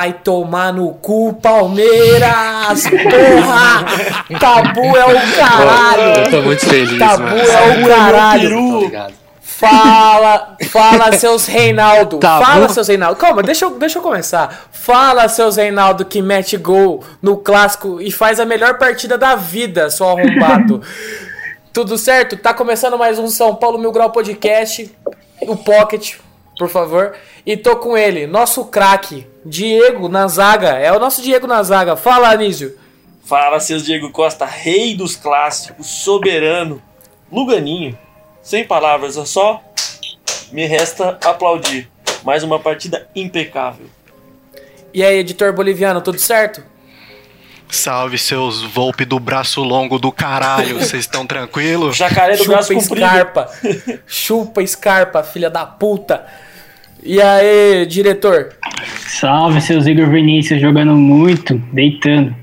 Vai tomar no cu, Palmeiras! Porra! Tabu é o caralho! Eu tô muito feliz, Tabu mano. é o caralho! Tá ligado? Fala, fala seus Reinaldo. Tabu? Fala seus Reinaldo. Calma, deixa eu, deixa eu começar. Fala seus Reinaldo que mete gol no clássico e faz a melhor partida da vida, seu arrombado. Tudo certo? Tá começando mais um São Paulo Mil Grau Podcast, o Pocket, por favor. E tô com ele, nosso craque, Diego na zaga. É o nosso Diego na zaga. Fala, Anísio. Fala, seus Diego Costa, rei dos clássicos, soberano, Luganinho. Sem palavras, é só me resta aplaudir. Mais uma partida impecável. E aí, editor boliviano, tudo certo? Salve seus Volpe do braço longo do caralho, vocês estão tranquilos? Jacaré do braço Chupa comprido. Scarpa. Chupa Scarpa, filha da puta. E aí, diretor? Salve, seus Igor Vinícius jogando muito, deitando.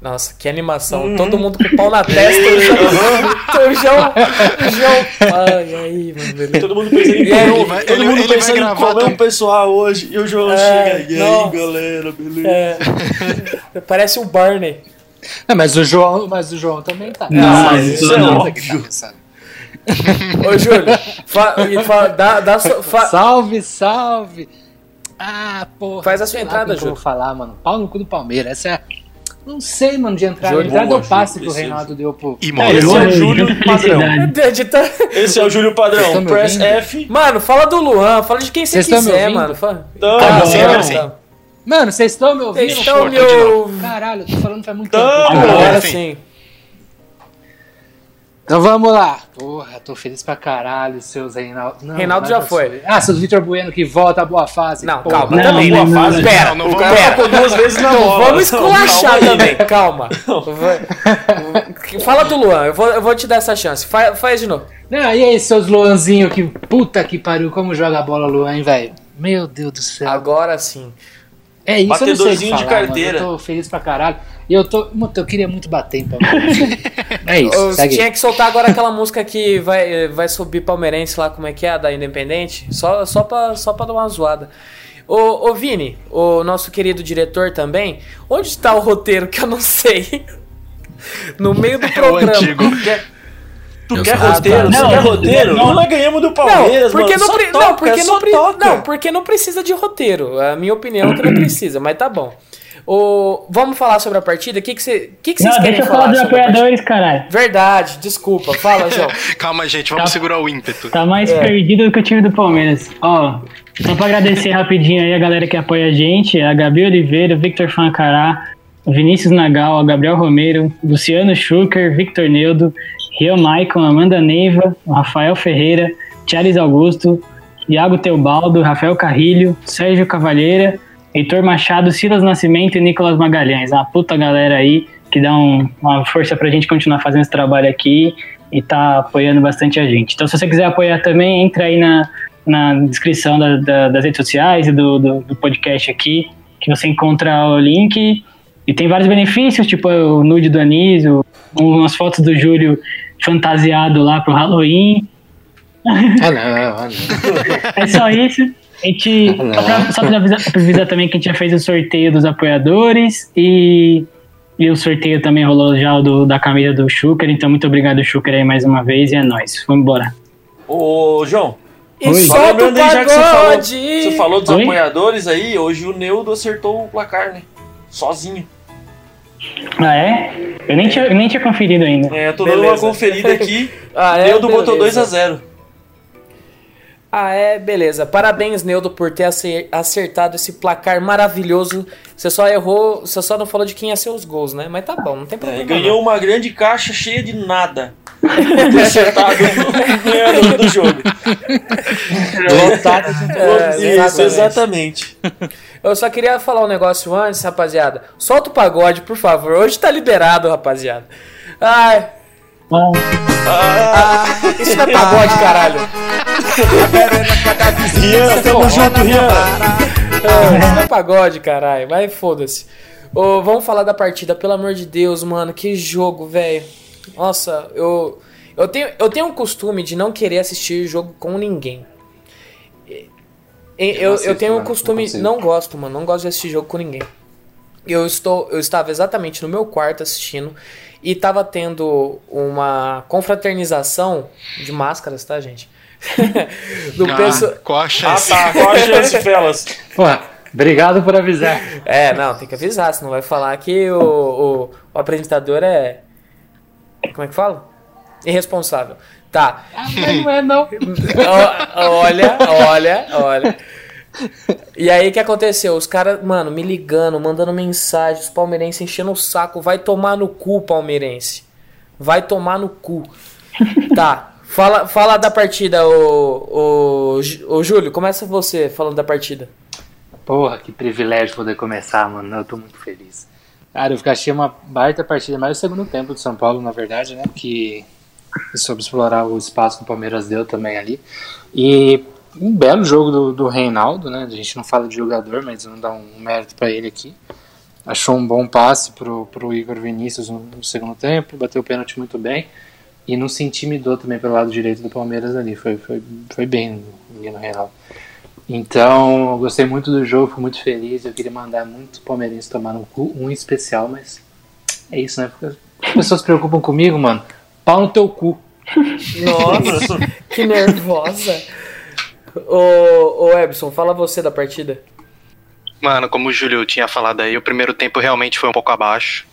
Nossa, que animação. Uhum. Todo mundo com o pau na testa. O João. O João. O. Ai, aí, mano. beleza. Todo mundo pensando em ele vai- todo mundo ele vai pensando em gravar comer tam- um pessoal hoje. E o João É, chega. E aí, galera, beleza? É, parece o Barney. Não, mas o João, mas o João também tá. Não, mas mas isso é não. óbvio. Ô, Júlio, fa, fa- dá, dá sua- fa- Salve, salve! Ah, porra. Faz a sua entrada, que eu Júlio. vou falar, mano. Pau no cu do Palmeiras. Essa é. Não sei, mano, de entrar. Júlio, entrada boa, do passe Júlio, que o esse é Reinaldo deu pro. E É, morre. Esse é o Júlio, Júlio padrão. Esse é o Júlio padrão. Press? F. Mano, fala do Luan, fala de quem você quiser, mano. Fala- Agora sim, sim. não. Mano, vocês estão me ouvindo? Vocês estão me ouvindo. Caralho, eu tô falando faz muito tempo. Agora sim. Então vamos lá. Porra, tô feliz pra caralho, seus Reinaldo. Não, Reinaldo já foi. sou. Ah, seus Vitor Bueno que volta à boa fase. Não, Porra. calma, Não, também. não, Boa não, fase. não. Pera, Não, não vamos- duas vezes na Não, bola. vamos esculachar também, calma. Fala do Luan, eu vou, eu vou te dar essa chance. Faz, faz de novo. Não, e aí, seus Luanzinho que. Puta que pariu, como joga a bola, Luan, hein, velho? Meu Deus do céu. Agora sim. É isso, eu não sei o que Batedorzinho de falar, carteira. Mano. Eu tô feliz pra caralho. E eu tô. Mano, eu queria muito bater em Palmeiras. é isso, Eu segue. tinha que soltar agora aquela música que vai, vai subir palmeirense lá, como é que é, da Independente. Só, só, pra, só pra dar uma zoada. Ô, ô Vini, o nosso querido diretor também, onde está o roteiro que eu não sei? No meio do É o programa. antigo. Tu Eu quer roteiro? Não, tu quer não, roteiro? não. Nós ganhamos do Não, Palmeiras, porque mano. não, Só pre- toca, não, porque só não, pre- toca. não, porque não precisa de roteiro. A minha opinião é que não precisa, mas tá bom. O, vamos falar sobre a partida? O que, que, você, que, que vocês Não, querem deixa eu falar falar dos apoiadores, caralho. Verdade, desculpa. Fala, João. Calma, gente, vamos Tá. segurar o ímpeto. Tá mais É. perdido do que o time do Palmeiras. Ó, só pra agradecer rapidinho aí a galera que apoia a gente, a Gabi Oliveira, Victor Fancará, o Vinícius Nagal, o Gabriel Romero, Luciano Schucker, Victor Neudo, Rio Maicon, Amanda Neiva, o Rafael Ferreira, Charles Augusto, Iago Teobaldo, Rafael Carrilho, Sérgio Cavalheira, Heitor Machado, Silas Nascimento e Nicolas Magalhães. Uma puta galera aí que dá um- uma força pra gente continuar fazendo esse trabalho aqui e tá apoiando bastante a gente. Então, se você quiser apoiar também, entra aí na, na descrição da- da- das redes sociais e do, do, do podcast aqui, que você encontra o link. E tem vários benefícios, tipo o nude do Anísio, umas fotos do Júlio fantasiado lá pro Halloween. Ah, não, ah, não. É só isso. A gente, Não. só pra, só pra avisar, pra avisar também que a gente já fez o sorteio dos apoiadores e, e o sorteio também rolou já o do, da camisa do Schuker. Então, muito obrigado, Schuker, aí mais uma vez. E é nóis. Vamos embora. Ô, João, E Oi. só solta o lembrando aí, já que você falou, você falou dos Oi? apoiadores aí, hoje o Neudo acertou o placar, né? Sozinho. Ah, é? Eu nem tinha, eu nem tinha conferido ainda. É, eu tô dando uma conferida aqui. Ah, é? Neudo botou Beleza. 2x0. Ah, é, beleza. Parabéns, Neudo, por ter acer- acertado esse placar maravilhoso. Você só errou, você só não falou de quem ia ser os gols, né? Mas tá bom, não tem problema. É, ganhou uma grande caixa cheia de nada. Por ter acertado o do jogo. Lotado de É, Isso, exatamente. Eu só queria falar um negócio antes, rapaziada. Solta o pagode, por favor. Hoje tá liberado, rapaziada. Ai, Bom, ah, isso não é pagode, caralho. Rian, tamo junto, Rian. Ah, isso não é pagode, caralho. Vai, foda-se. Ô, vamos falar da partida, pelo amor de Deus, mano. Que jogo, velho. Nossa, eu. Eu tenho, eu tenho um costume de não querer assistir jogo com ninguém. Eu, eu, assisto, tenho um não costume. consigo. Não gosto, mano. Não gosto de assistir jogo com ninguém. Eu, estou, eu estava exatamente no meu quarto assistindo e tava tendo uma confraternização de máscaras, tá, gente? Do Ah, qual a Ah tá, qual a chance, Felas? Porra, obrigado por avisar. É, não, tem que avisar, senão vai falar que o, o, o apresentador é. Como é que fala? Irresponsável. Tá. Mas não é não. Olha, olha, olha. E aí o que aconteceu? Os caras, mano, me ligando, mandando mensagem, os palmeirenses enchendo o saco. Vai tomar no cu, palmeirense. Vai tomar no cu. Tá. Fala, fala da partida, o, o, o Júlio. Começa você falando da partida. Porra, que privilégio poder começar, mano. Eu tô muito feliz. Cara, eu achei uma baita partida, mais o segundo tempo de São Paulo, na verdade, né? Que soube explorar o espaço que o Palmeiras deu também ali. E um belo jogo do, do Reinaldo, né? A gente não fala de jogador, mas vamos dar um mérito pra ele aqui. Achou um bom passe pro, pro Igor Vinícius no, no segundo tempo, bateu o pênalti muito bem. E não se intimidou também pelo lado direito do Palmeiras ali. Foi, foi, foi bem o menino Reinaldo. Então, eu gostei muito do jogo, fui muito feliz. Eu queria mandar muitos palmeirenses tomar no cu, um especial, mas é isso, né? Porque as pessoas se preocupam comigo, mano. Pau no teu cu. Nossa, que nervosa. Ô, ô Ebson, fala você da partida. Mano, como o Júlio tinha falado aí, o primeiro tempo realmente foi um pouco abaixo,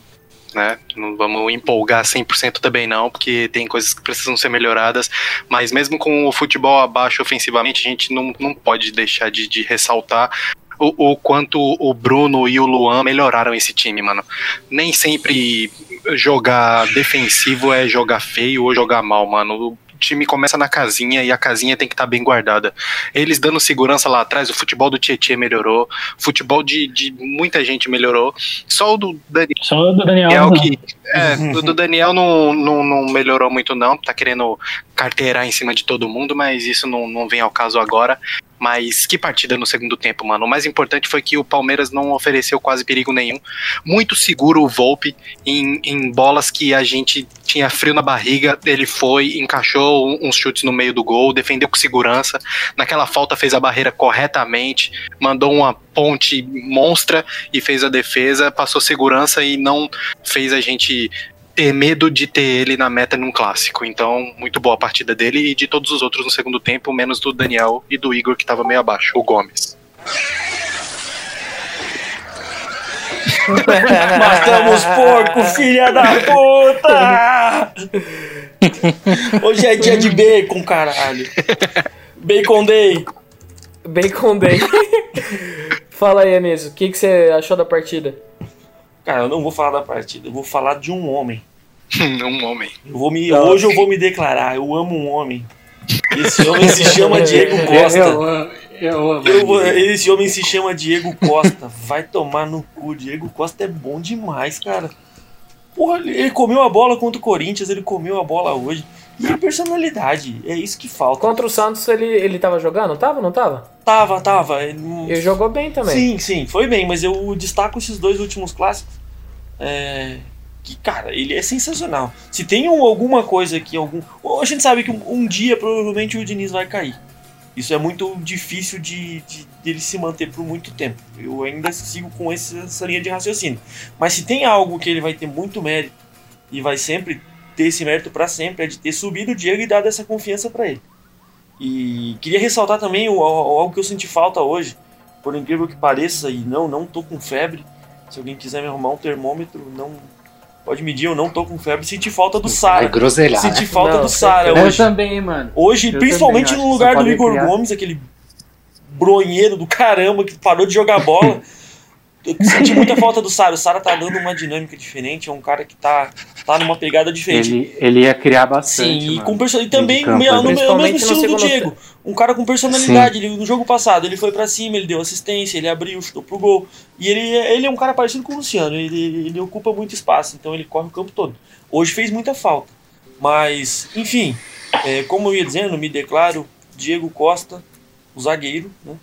né? Não vamos empolgar 100% também não, porque tem coisas que precisam ser melhoradas, mas mesmo com o futebol abaixo ofensivamente, a gente não, não pode deixar de, de ressaltar o, o quanto o Bruno e o Luan melhoraram esse time, mano. Nem sempre jogar defensivo é jogar feio ou jogar mal, mano. O time começa na casinha e a casinha tem que estar bem guardada. Eles dando segurança lá atrás, o futebol do Tietchan melhorou, o futebol de, de muita gente melhorou. Só o do Daniel só do Daniel. Não. que. É, o do Daniel não, não, não melhorou muito, não. Tá querendo carteirar em cima de todo mundo, mas isso não, não vem ao caso agora. Mas que partida no segundo tempo, mano. O mais importante foi que o Palmeiras não ofereceu quase perigo nenhum. Muito seguro o Volpe em, em bolas que a gente tinha frio na barriga. Ele foi, encaixou uns chutes no meio do gol, defendeu com segurança. Naquela falta fez a barreira corretamente, mandou uma ponte monstra e fez a defesa, passou segurança e não fez a gente ter medo de ter ele na meta num clássico. Então, muito boa a partida dele e de todos os outros no segundo tempo, menos do Daniel e do Igor, que tava meio abaixo, o Gomes. Matamos porco, filha da puta! Hoje é dia de bacon, caralho. Bacon Day. Bacon Day. fala aí, Anísio, o que, que você achou da partida? Cara, eu não vou falar da partida, eu vou falar de um homem. um homem. Eu vou me, Tá. hoje eu vou me declarar, eu amo um homem. Esse homem se chama Diego Eu, Costa. amo, eu amo. Eu esse homem se chama Diego Costa. Vai tomar no cu. Diego Costa é bom demais, cara. Porra, ele ele comeu a bola contra o Corinthians, ele comeu a bola hoje. E a personalidade, é isso que falta. Contra o Santos ele, ele tava jogando? Tava ou não tava? Tava, tava. Ele... Ele jogou bem também. Sim, sim, foi bem, mas eu destaco esses dois últimos clássicos. É, que, cara, ele é sensacional. Se tem um- alguma coisa que algum. A gente sabe que um, um dia provavelmente o Diniz vai cair. Isso é muito difícil de, de dele se manter por muito tempo. Eu ainda sigo com essa linha de raciocínio. Mas se tem algo que ele vai ter muito mérito e vai sempre ter esse mérito para sempre é de ter subido o Diego e dado essa confiança para ele. E queria ressaltar também o, o- algo que eu senti falta hoje, por incrível que pareça, e não, não tô com febre, Se alguém quiser me arrumar um termômetro, não. Pode medir, eu não tô com febre. Senti falta do Sara. É groselhar, Senti né? falta Não, do Sara Eu hoje. também, mano. Hoje, Eu principalmente também, no lugar do Igor criar. Gomes, aquele bronheiro do caramba que parou de jogar bola. Eu senti muita falta do Sara. O Sara tá dando uma dinâmica diferente, é um cara que tá, tá numa pegada diferente. Ele, ele ia criar bastante. Sim, e mano. com person... e também campo, meio- no, no Principalmente mesmo no estilo do segundo Diego. Um cara com personalidade. Ele, no jogo passado, ele foi pra cima, ele deu assistência, ele abriu, chutou pro gol. E ele, ele é um cara parecido com o Luciano, ele, ele ocupa muito espaço, então ele corre o campo todo. Hoje fez muita falta. Mas, enfim, é, como eu ia dizendo, me declaro Diego Costa, o zagueiro, né?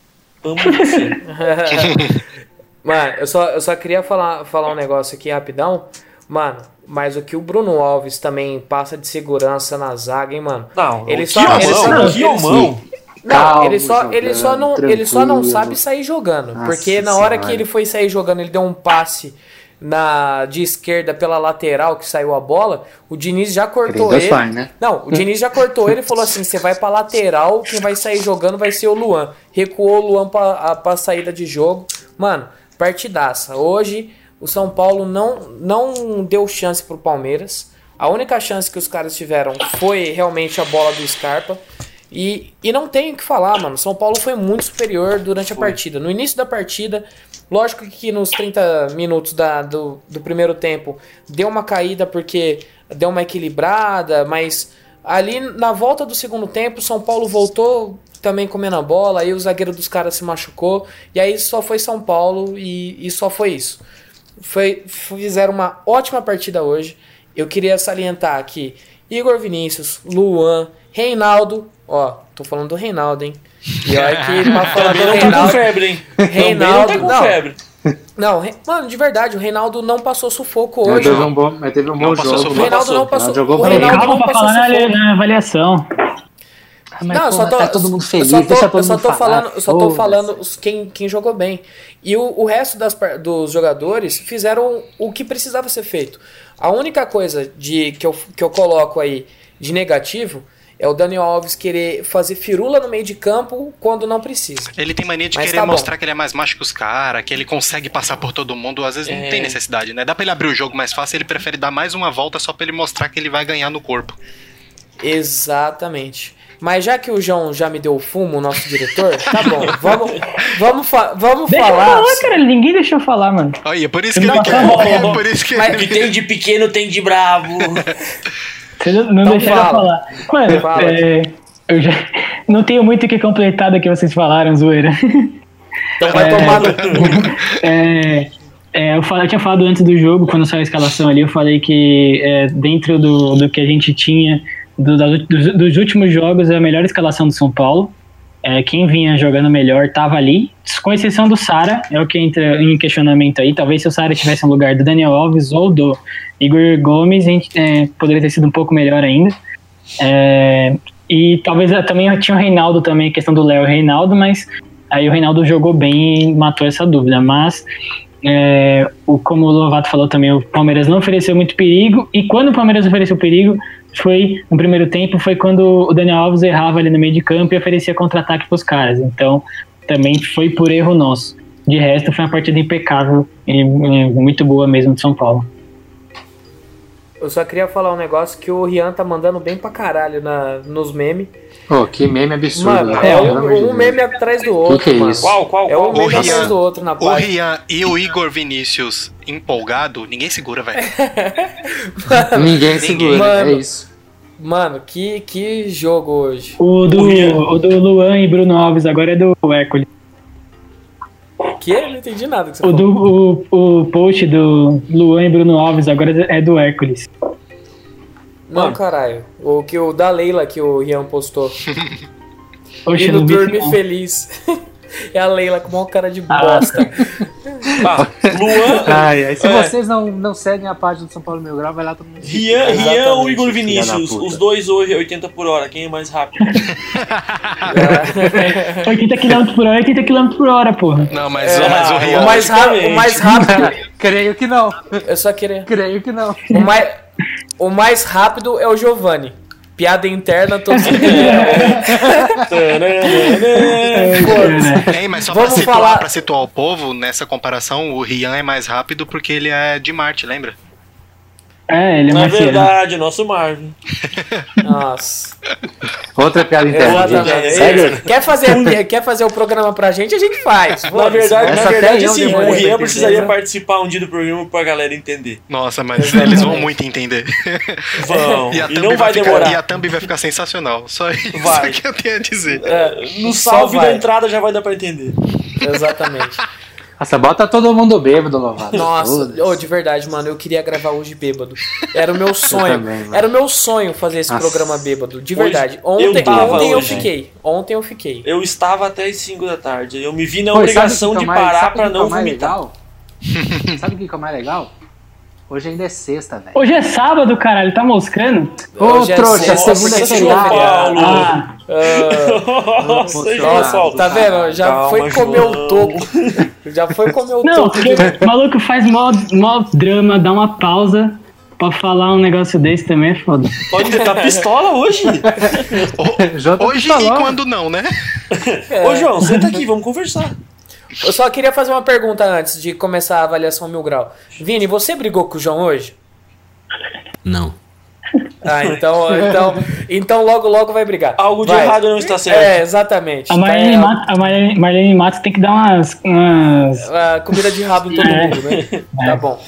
Amo você. Mano, eu só, eu só queria falar, falar um negócio aqui rapidão. Mano, mas o que o Bruno Alves também passa de segurança na zaga, hein, mano? Não, Ele só- só, ele só- que homão. Não, Calmo, ele só, ele só não, jogando, ele só não sabe sair jogando, Nossa porque na hora que ele foi sair jogando, ele deu um passe na de esquerda pela lateral que saiu a bola, o Diniz já cortou Deus ele. pai, né? Não, o Diniz já cortou ele e falou assim: você vai pra lateral, quem vai sair jogando vai ser o Luan. Recuou o Luan pra, a, pra saída de jogo. Mano, partidaça. Hoje o São Paulo não, não deu chance pro Palmeiras. A única chance que os caras tiveram foi realmente a bola do Scarpa. E, e não tem o que falar, mano. São Paulo foi muito superior durante a partida. No início da partida, lógico que nos 30 minutos da, do, do primeiro tempo deu uma caída porque deu uma equilibrada, mas ali na volta do segundo tempo, São Paulo voltou também comendo a bola, aí o zagueiro dos caras se machucou, e aí só foi São Paulo e, e só foi isso. Foi, fizeram uma ótima partida hoje. Eu queria salientar aqui Igor Vinícius, Luan, Reinaldo. Ó, tô falando do Reinaldo, hein? E olha que pra falar do Também não tá com Reinaldo. febre, hein? Também não Reinaldo, tá com não. febre. Não, mano, de verdade, o Reinaldo não passou sufoco Mas hoje. teve um bom, mas teve um Não bom jogo. sufoco. O Reinaldo passou. não passou. Jogou O. Reinaldo Calma não pra passou falar na, sufoco. na avaliação. Ah, mas, Não, pô, só tô, tá todo mundo feliz, só tô, deixa todo eu só mundo tô falar. falando, só tô Pô, falando os- quem, quem jogou bem. E o, o resto das, dos jogadores fizeram o que precisava ser feito. A única coisa de que eu, que eu coloco aí de negativo é o Daniel Alves querer fazer firula no meio de campo quando não precisa. Ele tem mania de Mas querer tá bom. mostrar que ele é mais macho que os caras, que ele consegue passar por todo mundo. Às vezes não É. tem necessidade, né? Dá pra ele abrir o jogo mais fácil, ele prefere dar mais uma volta só pra ele mostrar que ele vai ganhar no corpo. Exatamente. Mas já que o João já me deu o fumo, o nosso diretor, tá bom. Vamos, vamos, fa vamos Deixa eu falar. falar, cara. Ninguém deixou falar, mano. Olha, por isso que Não, ele quer. não, É não. por isso que Mas- Que tem de pequeno, tem de bravo. Vocês não não Então deixaram fala. falar. Mano, Fala. é, eu já não tenho muito o que completar do que vocês falaram, zoeira. Então vai É. tomar no. É, é, eu, falei, eu tinha falado antes do jogo, quando saiu a escalação ali, eu falei que é, dentro do, do que a gente tinha do- da- dos, dos últimos jogos, é a melhor escalação do São Paulo. É, quem vinha jogando melhor estava ali, com exceção do Sara, é o que entra em questionamento aí. Talvez se o Sara estivesse no lugar do Daniel Alves ou do Igor Gomes, a gente, é, poderia ter sido um pouco melhor ainda. É, e talvez eh, também tinha o Reinaldo também, a questão do Léo e Reinaldo, mas aí o Reinaldo jogou bem e matou essa dúvida. Mas, é, o, como o Lovato falou também, o Palmeiras não ofereceu muito perigo, e quando o Palmeiras ofereceu perigo, foi no primeiro tempo, foi quando o Daniel Alves errava ali no meio de campo e oferecia contra-ataque para os caras. Então, também foi por erro nosso. De resto, foi uma partida impecável e, muito boa mesmo de São Paulo. Eu só queria falar um negócio que o Rian tá mandando bem pra caralho na, nos memes. Pô, que meme absurdo. Mano, né? é um, um meme atrás do outro, que é mano. isso? Qual, qual, É um qual? meme Rian- atrás do outro na O página. Rian e o Igor Vinícius empolgado, ninguém segura, velho. Ninguém segura, Mano. é isso. Mano, que, que jogo hoje. O do, O o do Luan e Bruno Alves agora é do Hércules. Que? Eu não entendi nada que você O, falou. do, o, o post do Luan e Bruno Alves agora é do Hércules. Não, caralho. O, que, o da Leila que o Rian postou. Oxe, E isso, não. Feliz. é a Leila com uma cara de Ah. bosta. Ah, Luan, Ai, ai, se É. vocês não, não seguem a página do São Paulo Mil Grau, vai lá todo mundo. Rian, Rian ou Igor Vinícius? Os dois hoje, 80 por hora. Quem é mais rápido? 80 km por hora, 80 km por hora, porra. Não, mas, É, mas o o Rian. mais rápido, o mais rápido. Creio que não. Eu só queria. Creio que não. O mais, o mais rápido é o Giovanni. Piada interna, todos Ei, mas só Vamos pra situar, falar- pra situar o povo, nessa comparação, o Rian é mais rápido porque ele é de Marte, lembra? É, ele é Na marciano. verdade, nosso Marvin. Nossa. Outra piada interna. Quer fazer, quer fazer o programa pra gente, a gente faz. Na verdade, Essa na verdade eu demorei o Rian entender, precisaria né? participar um dia do programa pra galera entender. Nossa, mas eles vão muito entender. Vão. E, a e thumb não vai ficar, demorar. E a thumb vai ficar sensacional. Só isso Vai. que eu tenho a dizer. É, no salve vai. da entrada já vai dar pra entender. Exatamente. Nossa, bota todo mundo bêbado, Lovato. Nossa, oh, de verdade, mano, eu queria gravar hoje bêbado. Era o meu sonho. também. Era o meu sonho fazer esse Nossa. programa bêbado, de Hoje- verdade. eu Ontem, tava ontem eu hoje. fiquei. Ontem eu fiquei. Eu estava até as 5 da tarde. Eu me vi na Pô, obrigação de é o mais- parar é não mais vomitar. legal? sabe o que é o mais legal? Hoje ainda é sexta, velho. Hoje é sábado, caralho, tá moscando? Ô, Hoje é trouxa, sexta, segunda é feriado. Paulo. Ah, Nossa, Nossa, tá vendo? Já Calma, foi comer o toco. Já foi comer o não, porque o maluco faz mó, mó drama, dá uma pausa pra falar um negócio desse também é foda. Pode tá pistola hoje? Tá Hoje e quando não, né? Ô, João, senta aqui, vamos conversar. Eu só queria fazer uma pergunta antes de começar a avaliação mil grau. Vini, você brigou com o João hoje? Não. Ah, então, então, então logo logo vai brigar. Algo de Vai. errado não está certo. É, exatamente. A Tá, Marlene, é, Matos, a Marlene, Marlene Matos tem que dar umas. umas... a comida de rabo em todo É. mundo, né? Tá bom.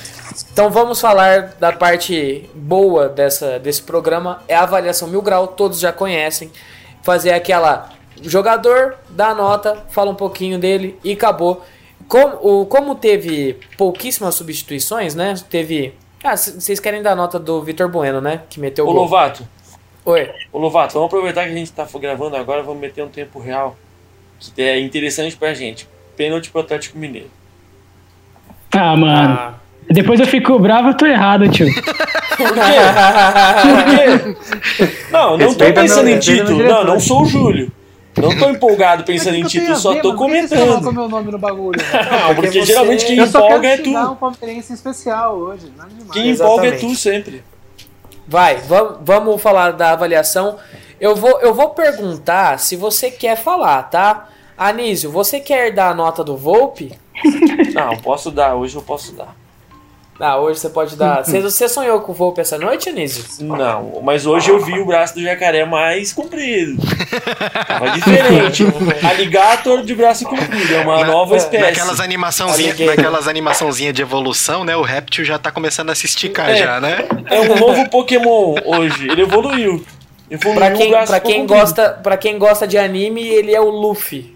Então vamos falar da parte boa dessa, desse programa. É a avaliação mil grau, todos já conhecem. Fazer aquela. Jogador, dá a nota, fala um pouquinho dele e acabou. Como, o, como teve pouquíssimas substituições, né? Teve. Ah, vocês querem dar a nota do Vitor Bueno, né? Que meteu o Ô, gol. Lovato, Oi. ô, Lovato, vamos aproveitar que a gente tá gravando agora, vamos meter um tempo real. Que é interessante pra gente. Pênalti pro Atlético Mineiro. Ah, mano. Ah. Depois eu fico bravo, eu tô errado, tio. Por quê? Por quê? Não, não tô Respeita pensando meu- em título. Não, não sou o Júlio. Não tô empolgado pensando em título, só ver, tô mano? Por que você coloca o comentando. meu nome no bagulho? Não, porque você- geralmente quem Eu só empolga é tu. xingar um palmeirense especial hoje. Nada demais. Quem empolga é tu sempre. Vai, vamos, vamos falar da avaliação. Eu vou, eu vou perguntar se você quer falar, tá? Anísio, você quer dar a nota do Volpe? Não, posso dar, hoje eu posso dar. Ah, hoje você pode dar. Você, você sonhou com o Volpe essa noite, Anísio? Não, mas hoje eu vi o braço do jacaré mais comprido. Tava diferente. Alligator de braço comprido, é uma Na- nova espécie. Naquelas animaçãozinhas Alligator. naquelas animaçãozinha de evolução, né? O réptil já tá começando a se esticar É. já, né? É um novo Pokémon hoje. Ele evoluiu. Evoluiu Pra quem, pra, quem gosta, pra quem gosta de anime, ele é o Luffy.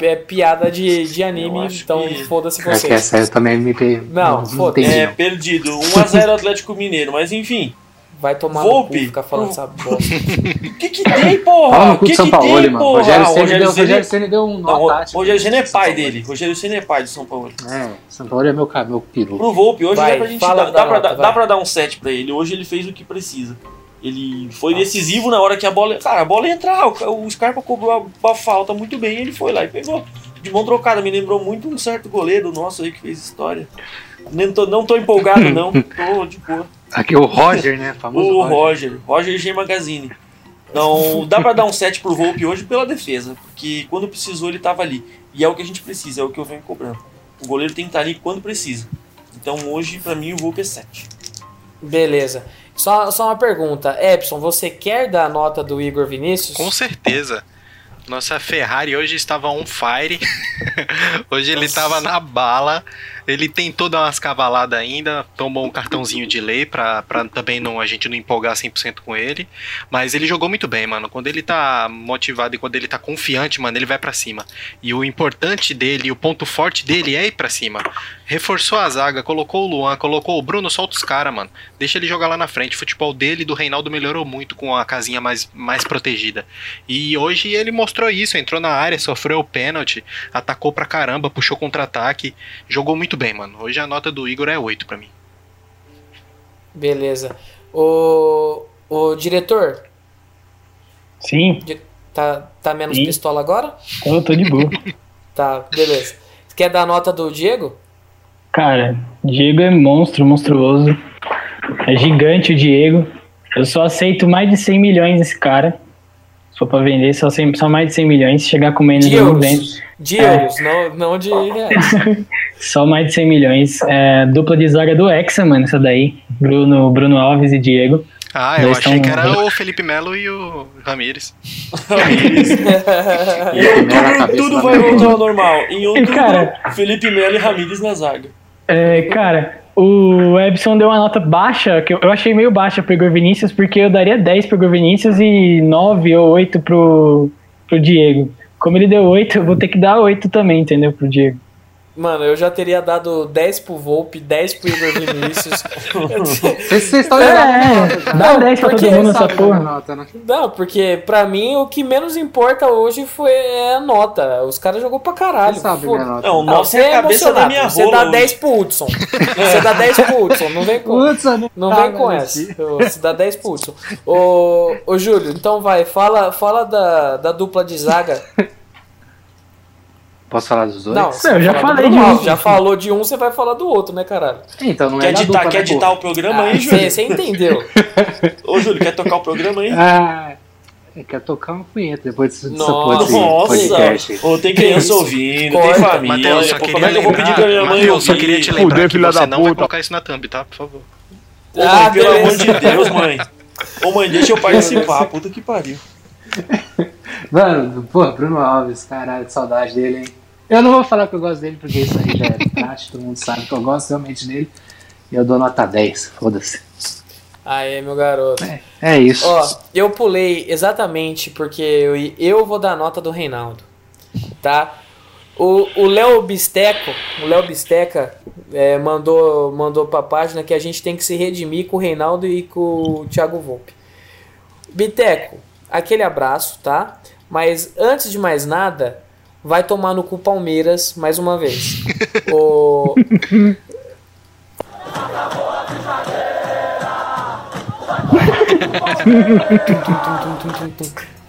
É piada de, de anime, então que- foda-se É que vocês. essa eu também me pe... Não, foda-se. entendi. É, perdido. 1x0 Atlético Mineiro, mas enfim. Vai tomar Volpe. no cu ficar falando essa bosta. O que que tem, porra? Fala no O cu que São que Paulo, tem, mano. porra? Rogério Ah, o Ceni deu, Rogério Ceni deu um Não, tático. Rogério Ceni é pai dele. Rogério Ceni é pai do São Paulo. É, São Paulo é meu, meu peru. Pro Volpe, hoje Vai, dá pra gente dar, da dá, pra, nota, dar- vai. dá pra dar um 7 pra ele. Hoje ele fez o que precisa. Ele foi decisivo na hora que a bola. Cara, a bola ia entrar. O, Scarpa cobrou a, falta muito bem ele foi lá e pegou. De mão trocada, me lembrou muito um certo goleiro nosso aí que fez história. Nem tô, não tô empolgado, não. Tô de boa. Aqui o Roger, né? Famoso O Roger. Roger, Roger G Magazine. Não, dá pra dar um 7 pro Volpe hoje pela defesa, porque quando precisou ele tava ali. E é o que a gente precisa, é o que eu venho cobrando. O goleiro tem que estar ali quando precisa. Então hoje, pra mim, o Volpe é 7. Beleza. Só, só uma pergunta. Epson, você quer dar a nota do Igor Vinícius? Com certeza. Nossa Ferrari hoje estava on fire. hoje ele estava na bala. Ele tentou dar umas cavaladas ainda, tomou um cartãozinho de lei pra, pra também não, a gente não empolgar 100% com ele. Mas ele jogou muito bem, mano. Quando ele tá motivado e quando ele tá confiante, mano, ele vai pra cima. E o importante dele, o ponto forte dele é ir pra cima. Reforçou a zaga, colocou o Luan, colocou o Bruno, solta os caras, mano. Deixa ele jogar lá na frente. O futebol dele do Reinaldo melhorou muito com a casinha mais, mais protegida. E hoje ele mostrou isso, entrou na área, sofreu o pênalti, atacou pra caramba, puxou contra-ataque, jogou muito bem, mano. Hoje a nota do Igor é 8 pra mim. Beleza. O, o diretor, Sim, tá, tá menos Sim. pistola agora? eu tô de boa. Tá, beleza. Você quer dar a nota do Diego? Cara, Diego é monstro, monstruoso. É gigante o Diego. Eu só aceito mais de 100 milhões esse cara. For pra vender, só, 100, só mais de 100 milhões. Se chegar com menos, De euros. vendo. De euros, não, não de reais. Só mais de 100 milhões. É, dupla de zaga do Hexa, mano, essa daí. Bruno, Bruno Alves e Diego. Ah, eu achei que era o Felipe Melo e o Ramires. Em Melo na outubro, tudo vai voltar ao normal. Em outubro, Cara. Felipe Melo e Ramírez na zaga. É, cara, o Ebson deu uma nota baixa, que eu, achei meio baixa pro Igor Vinícius, porque eu daria 10 pro Igor Vinícius e 9 ou 8 pro, pro Diego. Como ele deu 8, eu vou ter que dar 8 também, entendeu? Pro Diego. Mano, eu já teria dado 10 pro Volpe, 10 pro Igor Vinícius. Vocês vocês estão É, ligados é, dá 10 pra todo mundo nessa porra. nota, né? Não, porque pra mim o que menos importa hoje foi é a nota. Os caras jogou pra caralho. Vocês sabem Foda- minha nota. Não, Não, nossa você é é a cabeça da minha Você dá hoje. 10 pro Hudson. Você dá 10 pro Hudson. Não vem com, Hudson, não tá, vem com essa. Você dá 10 pro Hudson. Ô, ô Júlio, então vai. Fala, fala da, da dupla de zaga. Posso falar dos dois? Não, eu já falei de um. Já falou de um, você vai falar do outro, né, caralho? Então, não Quer é editar, dupla, quer né, editar pô? o programa Ah, aí, Júlio? Você você entendeu. Ô, Júlio, quer tocar o programa aí? Ah, eu quero tocar uma punheta depois dessa Nossa. pod- podcast. Nossa! Ô, tem criança ouvindo, tem Corta. família. Matheus, só pô, como é que eu vou pedir pra minha mãe Matheus, só ouvir? queria te lembrar Fudeu, que você da não vai puta. colocar isso na thumb, tá? Por favor. Ô, mãe, Ah, pelo amor de Deus, mãe. Ô, mãe, deixa eu participar. Puta que pariu. Mano, pô, Bruno Alves, caralho, que saudade dele, hein? Eu não vou falar que eu gosto dele, porque isso aí já é prático, todo mundo sabe que eu gosto realmente dele. E eu dou nota 10, foda-se. Aê, meu garoto. É isso. Ó, eu pulei exatamente porque eu, eu vou dar nota do Reinaldo, tá? O o Léo Bisteco, o Léo Bisteca é, mandou, mandou pra página que a gente tem que se redimir com o Reinaldo e com o Thiago Volpe. Biteco, aquele abraço, tá? Mas antes de mais nada, vai tomar no cu Palmeiras mais uma vez. o...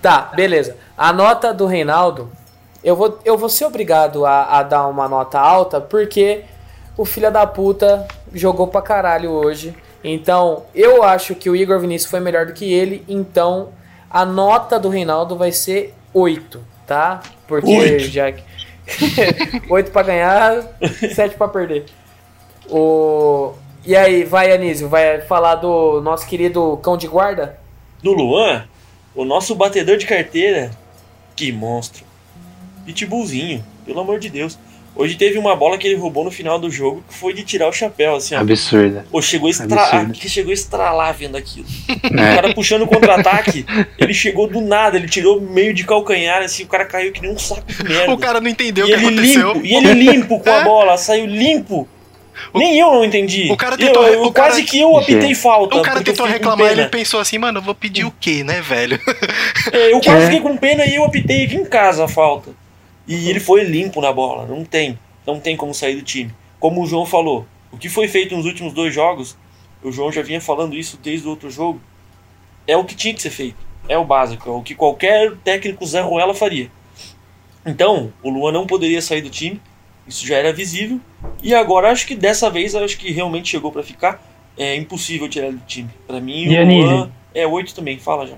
Tá, beleza. A nota do Reinaldo, eu vou, eu vou ser obrigado a, a dar uma nota alta porque o filho da puta jogou pra caralho hoje. Então, eu acho que o Igor Vinícius foi melhor do que ele. Então, a nota do Reinaldo vai ser 8, tá? Porque Oito. já. 8 pra ganhar, 7 pra perder. O... E aí, vai, Anísio, vai falar do nosso querido cão de guarda? Do Luan, o nosso batedor de carteira. Que monstro. Pitbullzinho, pelo amor de Deus. Hoje teve uma bola que ele roubou no final do jogo que foi de tirar o chapéu, assim, ó. Absurda. Pô, chegou a, estra... Que chegou a estralar vendo aquilo. O É. cara puxando o contra-ataque, ele chegou do nada, ele tirou meio de calcanhar, assim, o cara caiu que nem um saco de merda. O cara não entendeu e o que ele aconteceu. limpo, e ele limpo com a É. bola, saiu limpo. Nem eu não entendi. o cara tentou- eu, eu- o cara- quase que eu apitei falta. O cara tentou reclamar, ele pensou assim, mano, eu vou pedir o quê, né, velho? É, eu quase É. fiquei com pena e eu apitei aqui em casa a falta. E ele foi limpo na bola. Não tem. Não tem como sair do time. Como o João falou, o que foi feito nos últimos dois jogos, o João já vinha falando isso desde o outro jogo, é o que tinha que ser feito. É o básico, é o que qualquer técnico Zé Ruela faria. Então, o Luan não poderia sair do time, isso já era visível. E agora acho que dessa vez acho que realmente chegou pra ficar. É impossível tirar ele do time. Pra mim, o Dionísio. Luan é 8 também, fala já.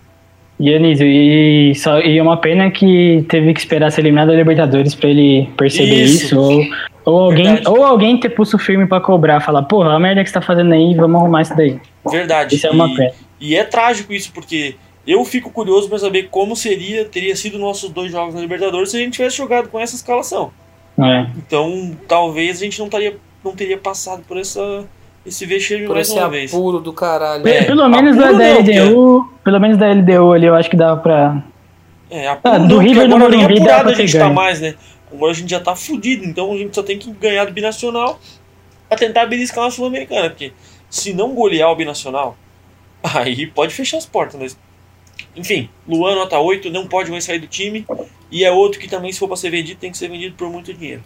Anísio, e, só, e é uma pena que teve que esperar ser eliminado da Libertadores pra ele perceber Isso. isso. Ou, ou, alguém, Verdade. ou alguém ter pulso firme pra cobrar, falar, porra, a merda que você tá fazendo aí, vamos arrumar isso daí. Verdade. Isso é uma E- pena. E é trágico isso, porque eu fico curioso pra saber como seria, teria sido nossos dois jogos na Libertadores se a gente tivesse jogado com essa escalação. É. Então, talvez a gente não, taria, não teria passado por essa, esse vexame Por mais esse uma vez. apuro do caralho. É, pelo menos da, não, LDU, pelo menos da LDU ali, eu acho que dava pra. É, a Ah, do não, River no Morumbi dá pra a gente tá ganho. mais, né? Agora a gente já tá fudido, então a gente só tem que ganhar do Binacional pra tentar beliscar uma Sul-Americana, porque se não golear o Binacional, aí pode fechar as portas, mas... Enfim, Luan nota 8, não pode mais sair do time, e é outro que também, se for pra ser vendido, tem que ser vendido por muito dinheiro.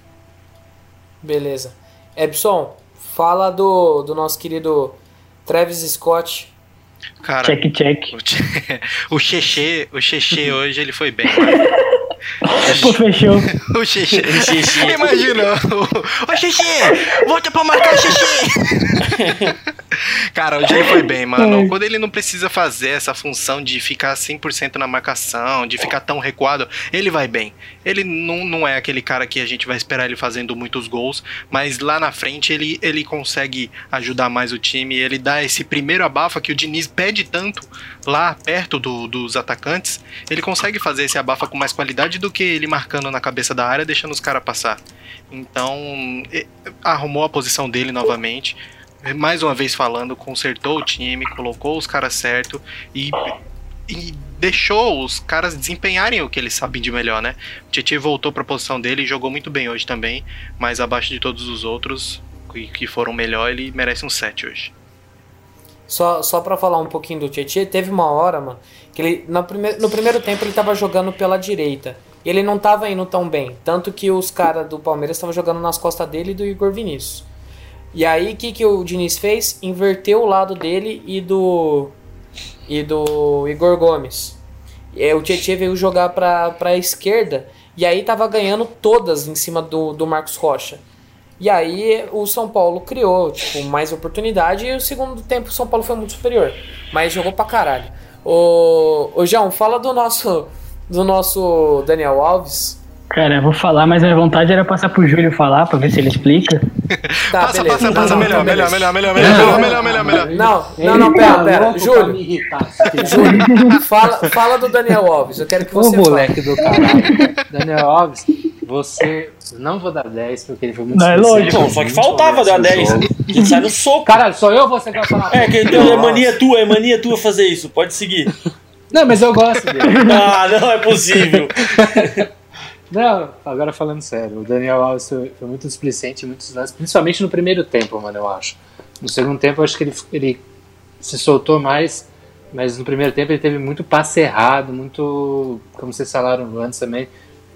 Beleza. Epson, fala do, do nosso querido Travis Scott. Cara, Check, check. o o Xexê, o Xexê hoje ele foi bem. Pô, fechou. O Xexê. O Xexê. Imagina, o, o Xexê, volta pra marcar, Xexê. Cara, hoje ele foi bem, mano. Quando ele não precisa fazer essa função de ficar 100% na marcação, de ficar tão recuado, ele vai bem. Ele não, não é aquele cara que a gente vai esperar ele fazendo muitos gols, mas lá na frente ele, ele consegue ajudar mais o time. Ele dá esse primeiro abafa que o Diniz pede tanto lá perto do, dos atacantes. Ele consegue fazer esse abafa com mais qualidade do que ele marcando na cabeça da área, deixando os caras passar. Então, arrumou a posição dele novamente mais uma vez falando, consertou o time, colocou os caras certo e, e deixou os caras desempenharem o que eles sabem de melhor, né? O Tietchan voltou para a posição dele e jogou muito bem hoje também, mas abaixo de todos os outros que, foram melhor, ele merece um 7 hoje. Só, só pra falar um pouquinho do Tietchan, teve uma hora, mano, que ele no, prime no primeiro tempo ele tava jogando pela direita. E ele não tava indo tão bem. Tanto que os caras do Palmeiras estavam jogando nas costas dele e do Igor Vinícius. E aí, o que, que o Diniz fez? Inverteu o lado dele e do. E do Igor Gomes. E aí, o Tietchan veio jogar pra, pra esquerda. E aí tava ganhando todas em cima do, do Marcos Rocha. E aí o São Paulo criou, tipo, mais oportunidade e o segundo tempo o São Paulo foi muito superior. Mas jogou pra caralho. Ô, ô João, fala do nosso do nosso Daniel Alves. Cara, eu vou falar, mas minha vontade era passar pro Júlio falar, pra ver se ele explica. Tá, passa, beleza. passa, passa, Não, melhor, não, melhor, melhor, melhor, melhor, melhor, melhor, melhor, melhor. Não, Ele não, não, pera, pera. Júlio, irritar, Júlio, fala, fala do Daniel Alves. Eu quero que Ô você fale. moleque do caralho. Daniel Alves, você. Não vou dar 10 porque ele foi muito Não, é lógico. Só que faltava dar honesto no 10. jogo. A gente sai no soco. Caralho, só eu ou você que vai falar? É, que então é mania tua, é mania tua fazer isso. Pode seguir. Não, mas eu gosto dele. Ah, não é possível. Não, agora falando sério, o Daniel Alves foi, foi muito displicente em muitos lances, principalmente no primeiro tempo, mano, eu acho. No segundo tempo, eu acho que ele, ele se soltou mais, mas no primeiro tempo ele teve muito passe errado, muito, como vocês falaram antes também,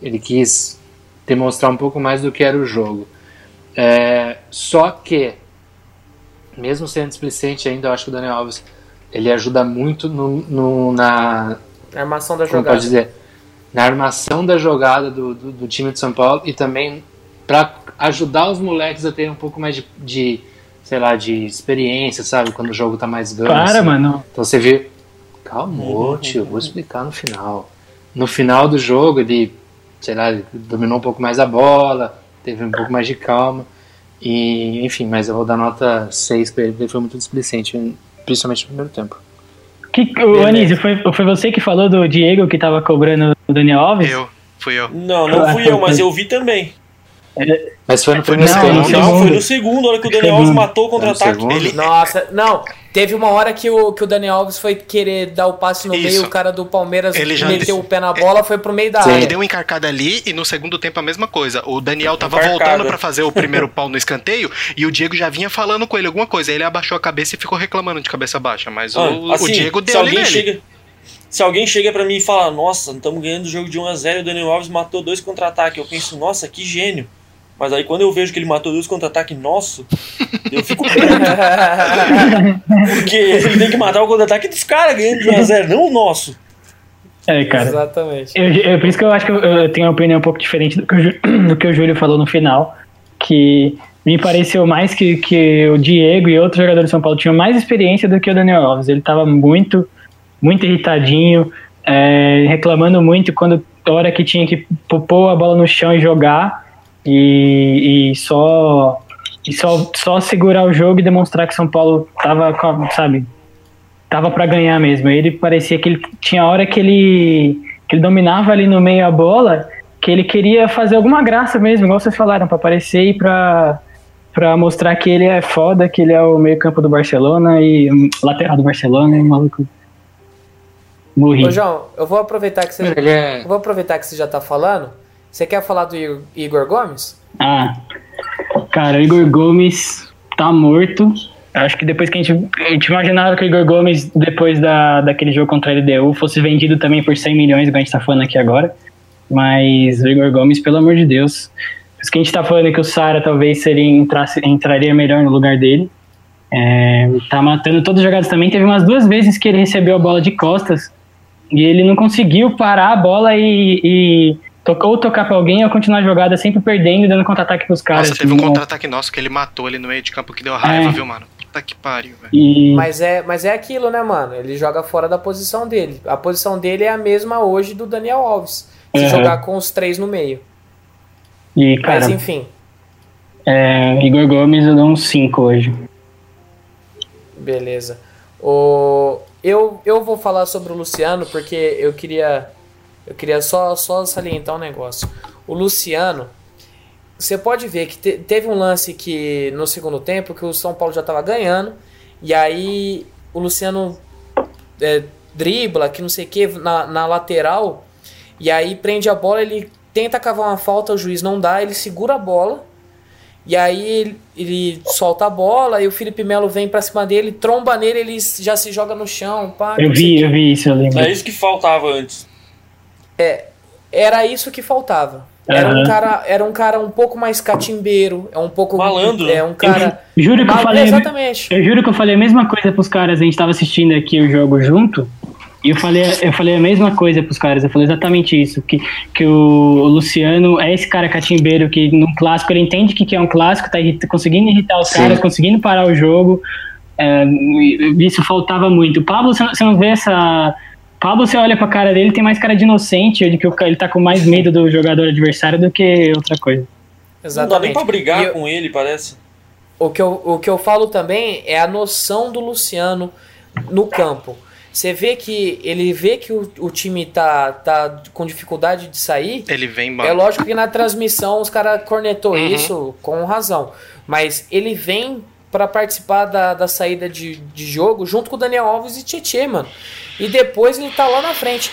ele quis demonstrar um pouco mais do que era o jogo. É, só que, mesmo sendo displicente ainda, eu acho que o Daniel Alves ele ajuda muito no, no- na, Armação da como jogada. pode dizer, na armação da jogada do, do, do time de São Paulo e também para ajudar os moleques a terem um pouco mais de, de, sei lá, de experiência, sabe? Quando o jogo tá mais ganho. Para, assim. mano. Então você vê, calma, tio, vou explicar no final. No final do jogo ele, sei lá, ele dominou um pouco mais a bola, teve um pouco mais de calma. E, enfim, mas eu vou dar nota 6 pra ele, porque ele foi muito displicente, principalmente no primeiro tempo. Que, o Anísio, foi, foi você que falou do Diego que tava cobrando o Daniel Alves? Eu, fui eu. Não, não fui eu, mas eu vi também. Mas foi no Foi no tempo. segundo. Não, foi no segundo, hora que o Daniel Alves matou o contra-ataque. Ele- Nossa, não. Teve uma hora que o, que o Daniel Alves foi querer dar o passe no Isso. meio, o cara do Palmeiras Ele já- meteu o pé na bola, foi pro meio da Sim. Ele área. deu uma encarcada ali e no segundo tempo a mesma coisa. O Daniel tava Encarcada. voltando pra fazer o primeiro pau no escanteio e o Diego já vinha falando com ele alguma coisa. Aí ele abaixou a cabeça e ficou reclamando de cabeça baixa. Mas Ah, o, assim, o Diego se deu ali nele. chega Se alguém chega pra mim e fala, nossa, estamos ganhando o jogo de 1x0 e o Daniel Alves matou dois contra-ataques, eu penso, nossa, que gênio. Mas aí quando eu vejo que ele matou dois contra-ataques nosso, eu fico puto. Porque ele tem que matar o contra-ataque dos caras ganhando de 1x0, não o nosso. É, cara. Exatamente. Eu, eu- por isso que eu acho que eu, eu tenho uma opinião um pouco diferente do que, o, do que o Júlio falou no final. Que me pareceu mais que, que o Diego e outros jogadores de São Paulo tinham mais experiência do que o Daniel Alves. Ele tava muito, muito irritadinho, é, reclamando muito quando a hora que tinha que pô- pôr a bola no chão e jogar e, e só e só, só segurar o jogo e demonstrar que São Paulo tava, sabe, tava para ganhar mesmo. Ele parecia que ele tinha hora que ele que ele dominava ali no meio a bola, que ele queria fazer alguma graça mesmo, igual vocês falaram, para aparecer e para para mostrar que ele é foda, que ele é o meio-campo do Barcelona e lateral do Barcelona e maluco. Morri. Ô, João, eu vou aproveitar que você. É. Eu vou aproveitar que você já tá falando. Você quer falar do Igor- Gomes? Ah, cara, o Igor Gomes tá morto. Acho que depois que a gente, a gente imaginava que o Igor Gomes, depois da, daquele jogo contra a LDU, fosse vendido também por 100 milhões, igual a gente tá falando aqui agora. Mas o Igor Gomes, pelo amor de Deus. Por que a gente tá falando que o Sara talvez seria, entrasse, entraria melhor no lugar dele. É, tá matando todas as jogadas também. Teve umas duas vezes que ele recebeu a bola de costas e ele não conseguiu parar a bola e, e ou tocar pra alguém ou continuar a jogada sempre perdendo e dando contra-ataque pros caras. Nossa, teve um Não- contra-ataque nosso que ele matou ali no meio de campo que deu raiva, É. viu, mano? Puta que pariu, velho. E Mas é, mas é aquilo, né, mano? Ele joga fora da posição dele. A posição dele é a mesma hoje do Daniel Alves. Se Uhum. jogar com os três no meio. E, cara, Mas enfim, é, Igor Gomes eu dou uns 5 hoje. beleza. O, eu, eu vou falar sobre o Luciano porque eu queria eu queria só, só salientar um negócio. O Luciano, você pode ver que te- teve um lance que no segundo tempo que o São Paulo já estava ganhando e aí o Luciano é, dribla, que não sei o que, na, na lateral e aí prende a bola, ele tenta cavar uma falta, o juiz não dá, ele segura a bola e aí ele, ele solta a bola e o Felipe Melo vem pra cima dele, tromba nele, ele já se joga no chão. Pá, Eu vi, eu vi isso, eu lembro. É isso que faltava antes. Era isso que faltava. Era um cara, era um cara um pouco mais catimbeiro, é um pouco Malandro. é um cara Eu juro que eu falei. exatamente. Eu juro que eu falei a mesma coisa pros caras, a gente tava assistindo aqui o jogo junto, e eu falei, eu falei a mesma coisa pros caras, eu falei exatamente isso, que, que o Luciano é esse cara catimbeiro que no clássico ele entende que, que é um clássico, tá irrita- conseguindo irritar os Sim. caras, conseguindo parar o jogo, é, isso faltava muito. O Pablo, você não, você não vê essa... Pablo, você olha pra cara dele, tem mais cara de inocente, de que ele tá com mais medo do jogador adversário do que outra coisa. Não dá nem Exatamente. pra brigar eu- com ele, parece. O que, eu, o que eu falo também é a noção do Luciano no campo. Você vê que ele vê que o, o time tá, tá com dificuldade de sair. Ele vem, É mano. lógico que na transmissão os caras cornetou Uhum. isso com razão. Mas ele vem pra participar da, da saída de, de jogo junto com o Daniel Alves e Tietê, mano. E depois ele tá lá na frente.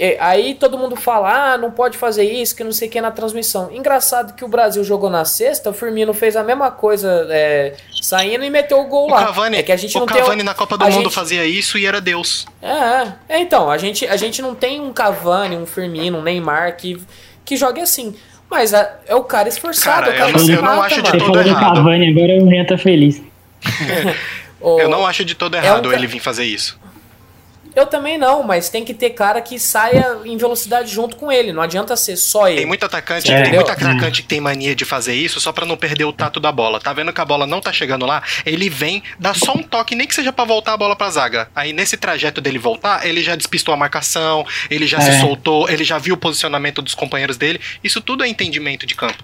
É, aí todo mundo fala, ah, não pode fazer isso, que não sei o que na transmissão. Engraçado que o Brasil jogou na sexta, o Firmino fez a mesma coisa é, saindo e meteu o gol O lá. Cavani, é que a gente o não tem Cavani na Copa do Mundo gente- fazia isso e era Deus. é, é. É, então, a gente, a gente não tem um Cavani, um Firmino, um Neymar que, que jogue assim. Mas a- é o cara esforçado, Cara, é o cara eu não- eu não acho de mano. Todo do errado. Cavani, agora o Rian tá feliz. Eu não acho de todo é errado um ele vir fazer isso. Eu também não, mas tem que ter cara que saia em velocidade junto com ele. Não adianta ser só ele. Tem muito atacante, É. tem muito atacante que tem mania de fazer isso só pra não perder o tato da bola. Tá vendo que a bola não tá chegando lá? Ele vem, dá só um toque, nem que seja pra voltar a bola pra zaga. Aí nesse trajeto dele voltar, ele já despistou a marcação, ele já se É. soltou, ele já viu o posicionamento dos companheiros dele. Isso tudo é entendimento de campo.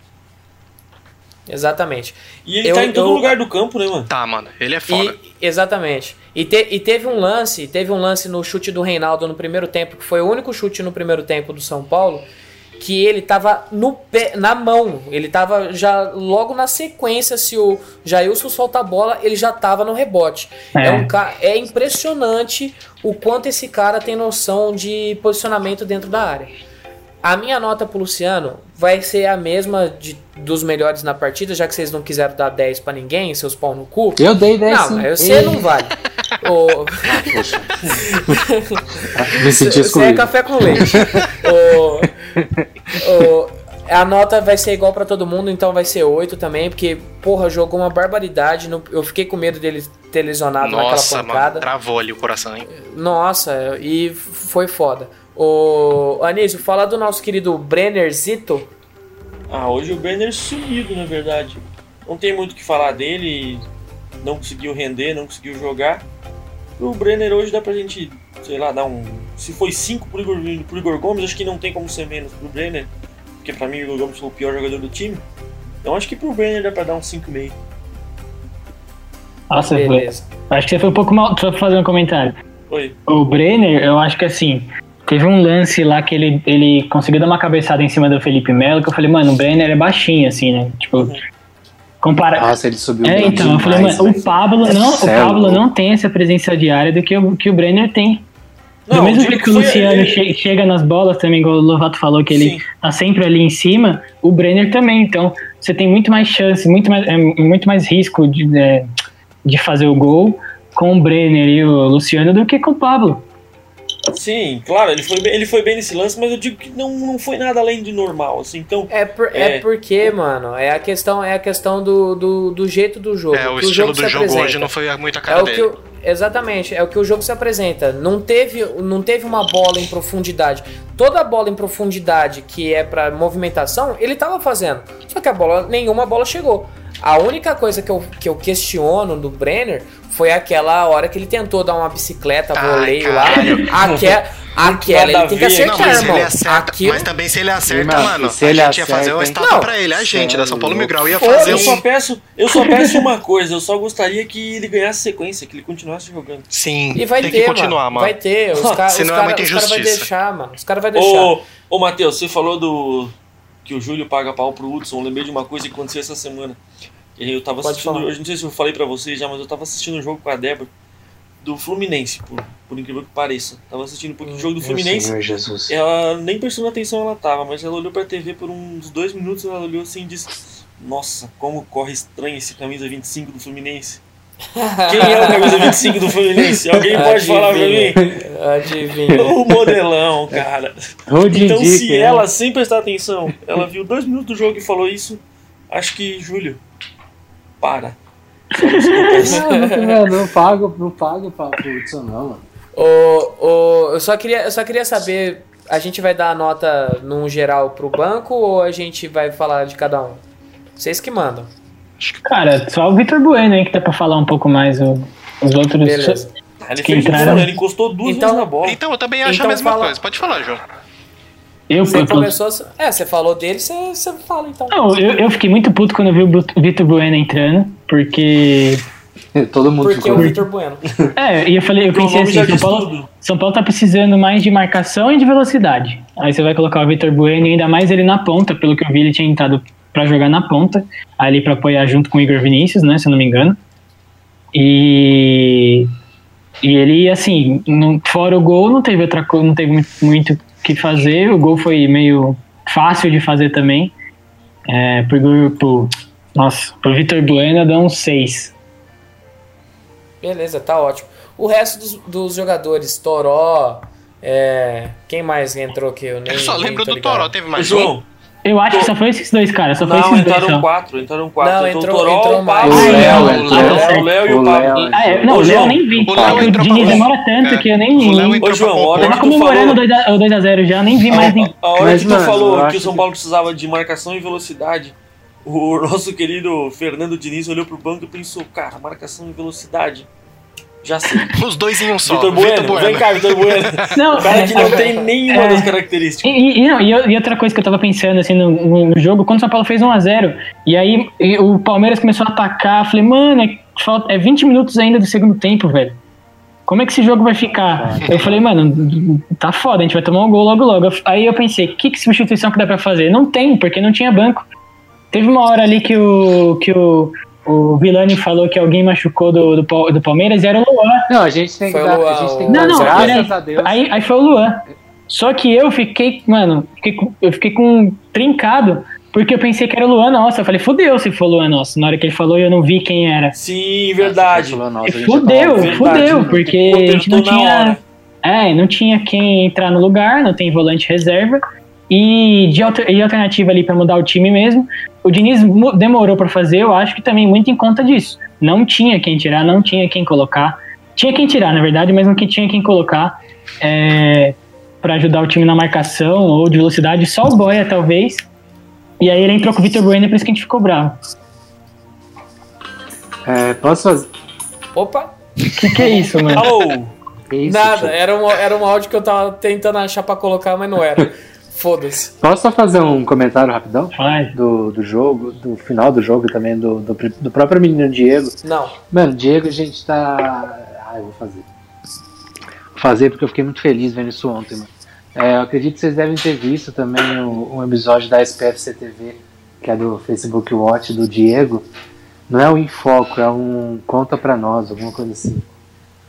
Exatamente. E ele Eu- tá em todo eu- lugar do campo, né, mano? Tá, mano, ele é foda. E, exatamente. E, te- e teve um lance, teve um lance no chute do Reinaldo no primeiro tempo, que foi o único chute no primeiro tempo do São Paulo, que ele tava no pé, na mão. Ele tava já logo na sequência, se o Jailson solta a bola, ele já tava no rebote. É, É. um é impressionante o quanto esse cara tem noção de posicionamento dentro da área. A minha nota pro Luciano vai ser a mesma de, dos melhores na partida, já que vocês não quiseram dar 10 pra ninguém, seus pau no cu. Eu dei 10 Não, sim. mas você Ei. não vale. Ô, Poxa. Me senti Você é excluído. café com leite. Ô, ô, a nota vai ser igual pra todo mundo, então vai ser 8 também, porque, porra, jogou uma barbaridade. não- Eu fiquei com medo dele ter lesionado Nossa, naquela mano, pancada. travou ali o coração, hein? Nossa, e foi foda. Ô, Anísio, fala do nosso querido Brenner Zito. Ah, hoje o Brenner sumido, na verdade. Não tem muito o que falar dele, não conseguiu render, não conseguiu jogar. O Brenner hoje dá pra gente, sei lá, dar um. Se foi 5 pro Igor, pro Igor Gomes, acho que não tem como ser menos pro Brenner, porque pra mim o Igor Gomes foi o pior jogador do time. Então acho que pro Brenner dá pra dar um 5,5. Nossa, foi, Beleza. acho que você foi um pouco mal. Só pra fazer um comentário. Oi. O Brenner, eu acho que assim, teve um lance lá que ele, ele conseguiu dar uma cabeçada em cima do Felipe Melo, que eu falei, mano, o Brenner é baixinho, assim, né? Tipo, compara. Nossa, ele subiu É, então, eu falei, demais, mano, o. Pablo não, o Pablo não tem essa presença diária do que o, que o Brenner tem. Do Não, mesmo eu digo jeito que o Luciano ele- che- chega nas bolas também, igual o Lovato falou, que ele Sim. tá sempre ali em cima, o Brenner também. Então, você tem muito mais chance, muito mais, é, muito mais risco de, é, de fazer o gol com o Brenner e o Luciano do que com o Pablo. Sim, claro, ele foi, bem, ele foi bem nesse lance, mas eu digo que não, não foi nada além de normal, assim. Então, É, por, é. É. porque, mano, é a questão, é a questão do, do, do jeito do jogo. É, o que estilo se do jogo apresenta. hoje não foi muito a É cara o que dele. o- exatamente, é o que o jogo se apresenta. Não teve, não teve uma bola em profundidade. Toda bola em profundidade que é pra movimentação, ele tava fazendo. Só que a bola, nenhuma bola chegou. A única coisa que eu, que eu questiono do Brenner foi aquela hora que ele tentou dar uma bicicleta, Ai, voleio lá. caralho. Aquela, aquela nada ele tem que a ver. Não, acertar, mas irmão. ele acerta. Aquilo, Mas também se ele acerta, Irmão, mano, se a ele gente ia fazer uma acerta, estátua Não. pra ele. A gente, da São Paulo Sério? Migral, ia fazer Eu só um. peço, eu só peço uma coisa, eu só gostaria que ele ganhasse sequência, que ele continuasse jogando. Sim, E vai tem ter, que continuar, mano. Vai ter. Os caras Senão é cara, muita os cara vai injustiça. deixar, mano. Os caras vão deixar. Ô, ô Matheus, você falou do que o Júlio paga pau pro Hudson. Eu lembrei de uma coisa que aconteceu essa semana. Eu tava Pode assistindo, falar. eu não sei se eu falei pra vocês já, mas eu tava assistindo um jogo com a Débora do Fluminense, por, por incrível que pareça. Tava assistindo um pouquinho do jogo do Meu Fluminense. Senhor Jesus. Ela nem prestando atenção ela tava, mas ela olhou pra TV por uns dois minutos, ela olhou assim e disse: Nossa, como corre estranho esse camisa 25 do Fluminense. Quem é o camisa 25 do Fluminense? Alguém pode falar pra mim? Adivinha. O modelão, cara. Então, se ela, sem prestar atenção, ela viu dois minutos do jogo e falou isso, acho que, Júlio, para. Não, não, pago, não pago pra pro Hudson, não, mano. Ô, ô, eu, só queria, eu só queria saber, a gente vai dar a nota num geral pro banco ou a gente vai falar de cada um? Vocês que mandam. Cara, só o Vitor Bueno aí que dá pra falar um pouco mais. o- os outros. Beleza. Ele Que fez entraram- isso, ele encostou duas Então- vezes na bola. Então, eu também acho Então a mesma fala- coisa. Pode falar, João. Eu, Você eu- começou. É, você falou dele, você, você fala então. Não, eu, eu fiquei muito puto quando eu vi o Vitor Bueno entrando, porque. Todo mundo Porque o ficou. Vitor Bueno. É, e eu falei, eu o pensei assim, São Paulo, tudo. São Paulo tá precisando mais de marcação e de velocidade. Aí você vai colocar o Vitor Bueno e ainda mais ele na ponta, pelo que eu vi, ele tinha entrado pra jogar na ponta, ali pra apoiar junto com o Igor Vinícius, né, se eu não me engano. E e ele assim, não- fora o gol, não teve outra coisa, não teve muito- muito o que fazer. O gol foi meio fácil de fazer também. É, pro, pro, nossa, pro Vitor Bueno dá um 6. Beleza, tá ótimo. O resto dos, dos jogadores, Toró, é, quem mais entrou que eu nem Eu só lembro do ligado? Toró, teve mais um. Eu acho que só foi esses dois, cara. Só foi não, esses dois. entraram só. quatro, entraram quatro. Não, Entrou entrou- o entrou o. Pablo, Ah, o Léo, Léo, o. Léo, o Léo e o O Pablo. Ah, é, não, o Léo João, nem vi. o Léo o entrou Diniz pra- demora tanto É. que eu nem. O entrou Ô, João, pra a hora Tava comemorando o 2x0 já, nem vi mais nem. A hora que tu eu falou que o São Paulo precisava de marcação e velocidade, o nosso querido Fernando Diniz olhou pro banco e pensou, cara, marcação e velocidade. Já sei. Os dois em um só. Vitor Bueno, vem cá, Vitor Bueno. Não, O cara que não é- tem nenhuma é. das características. E, e, não, e e outra coisa que eu tava pensando assim no, no- no jogo, quando o São Paulo fez 1x0, e aí e o Palmeiras começou a atacar, eu falei, mano, é, falta, é 20 minutos ainda do segundo tempo, velho. Como é que esse jogo vai ficar? Eu falei, mano, tá foda, a gente vai tomar um gol logo logo. Aí eu pensei, que, que substituição que dá pra fazer? Não tem, porque não tinha banco. Teve uma hora ali que o, que o, o Vilani falou que alguém machucou do, do, do Palmeiras e era o Luan. Não, a gente tem que Foi dar. o- A gente tem que Não, dar não, graças a Deus. Aí, aí foi o Luan. Só que eu fiquei, mano, fiquei eu fiquei com trincado, porque eu pensei que era o Luan Nossa. Eu falei, fudeu se for o Luan Nossa. Na hora que ele falou, eu não vi quem era. Sim, verdade. Nossa, a gente fudeu, Verdade, fudeu, porque a gente não tinha. É, não tinha quem entrar no lugar, não tem volante reserva. E de alter- e alternativa ali pra mudar o time mesmo. O Diniz demorou pra fazer, eu acho que também muito em conta disso. Não tinha quem tirar, não tinha quem colocar. Tinha quem tirar, na verdade, mas não que tinha quem colocar é, para ajudar o time na marcação ou de velocidade. Só o Boia, talvez. E aí ele entrou com o Vitor Bueno, por isso que a gente ficou bravo. É, posso fazer. Opa, Que que é isso, mano? Que isso, nada, tio? era um, era um áudio que eu tava tentando achar pra colocar, mas não era. Foda-se. Posso só fazer um comentário rapidão? Vai. Do, do jogo, do final do jogo e também do, do, do próprio menino Diego. Não. Mano, Diego, a gente tá. Ah, eu vou fazer. Vou fazer porque eu fiquei muito feliz vendo isso ontem, mano. É, eu acredito que vocês devem ter visto também o- um episódio da SPFC TV, que é do Facebook Watch do Diego. Não é um Infoco, é um Conta Pra Nós, alguma coisa assim.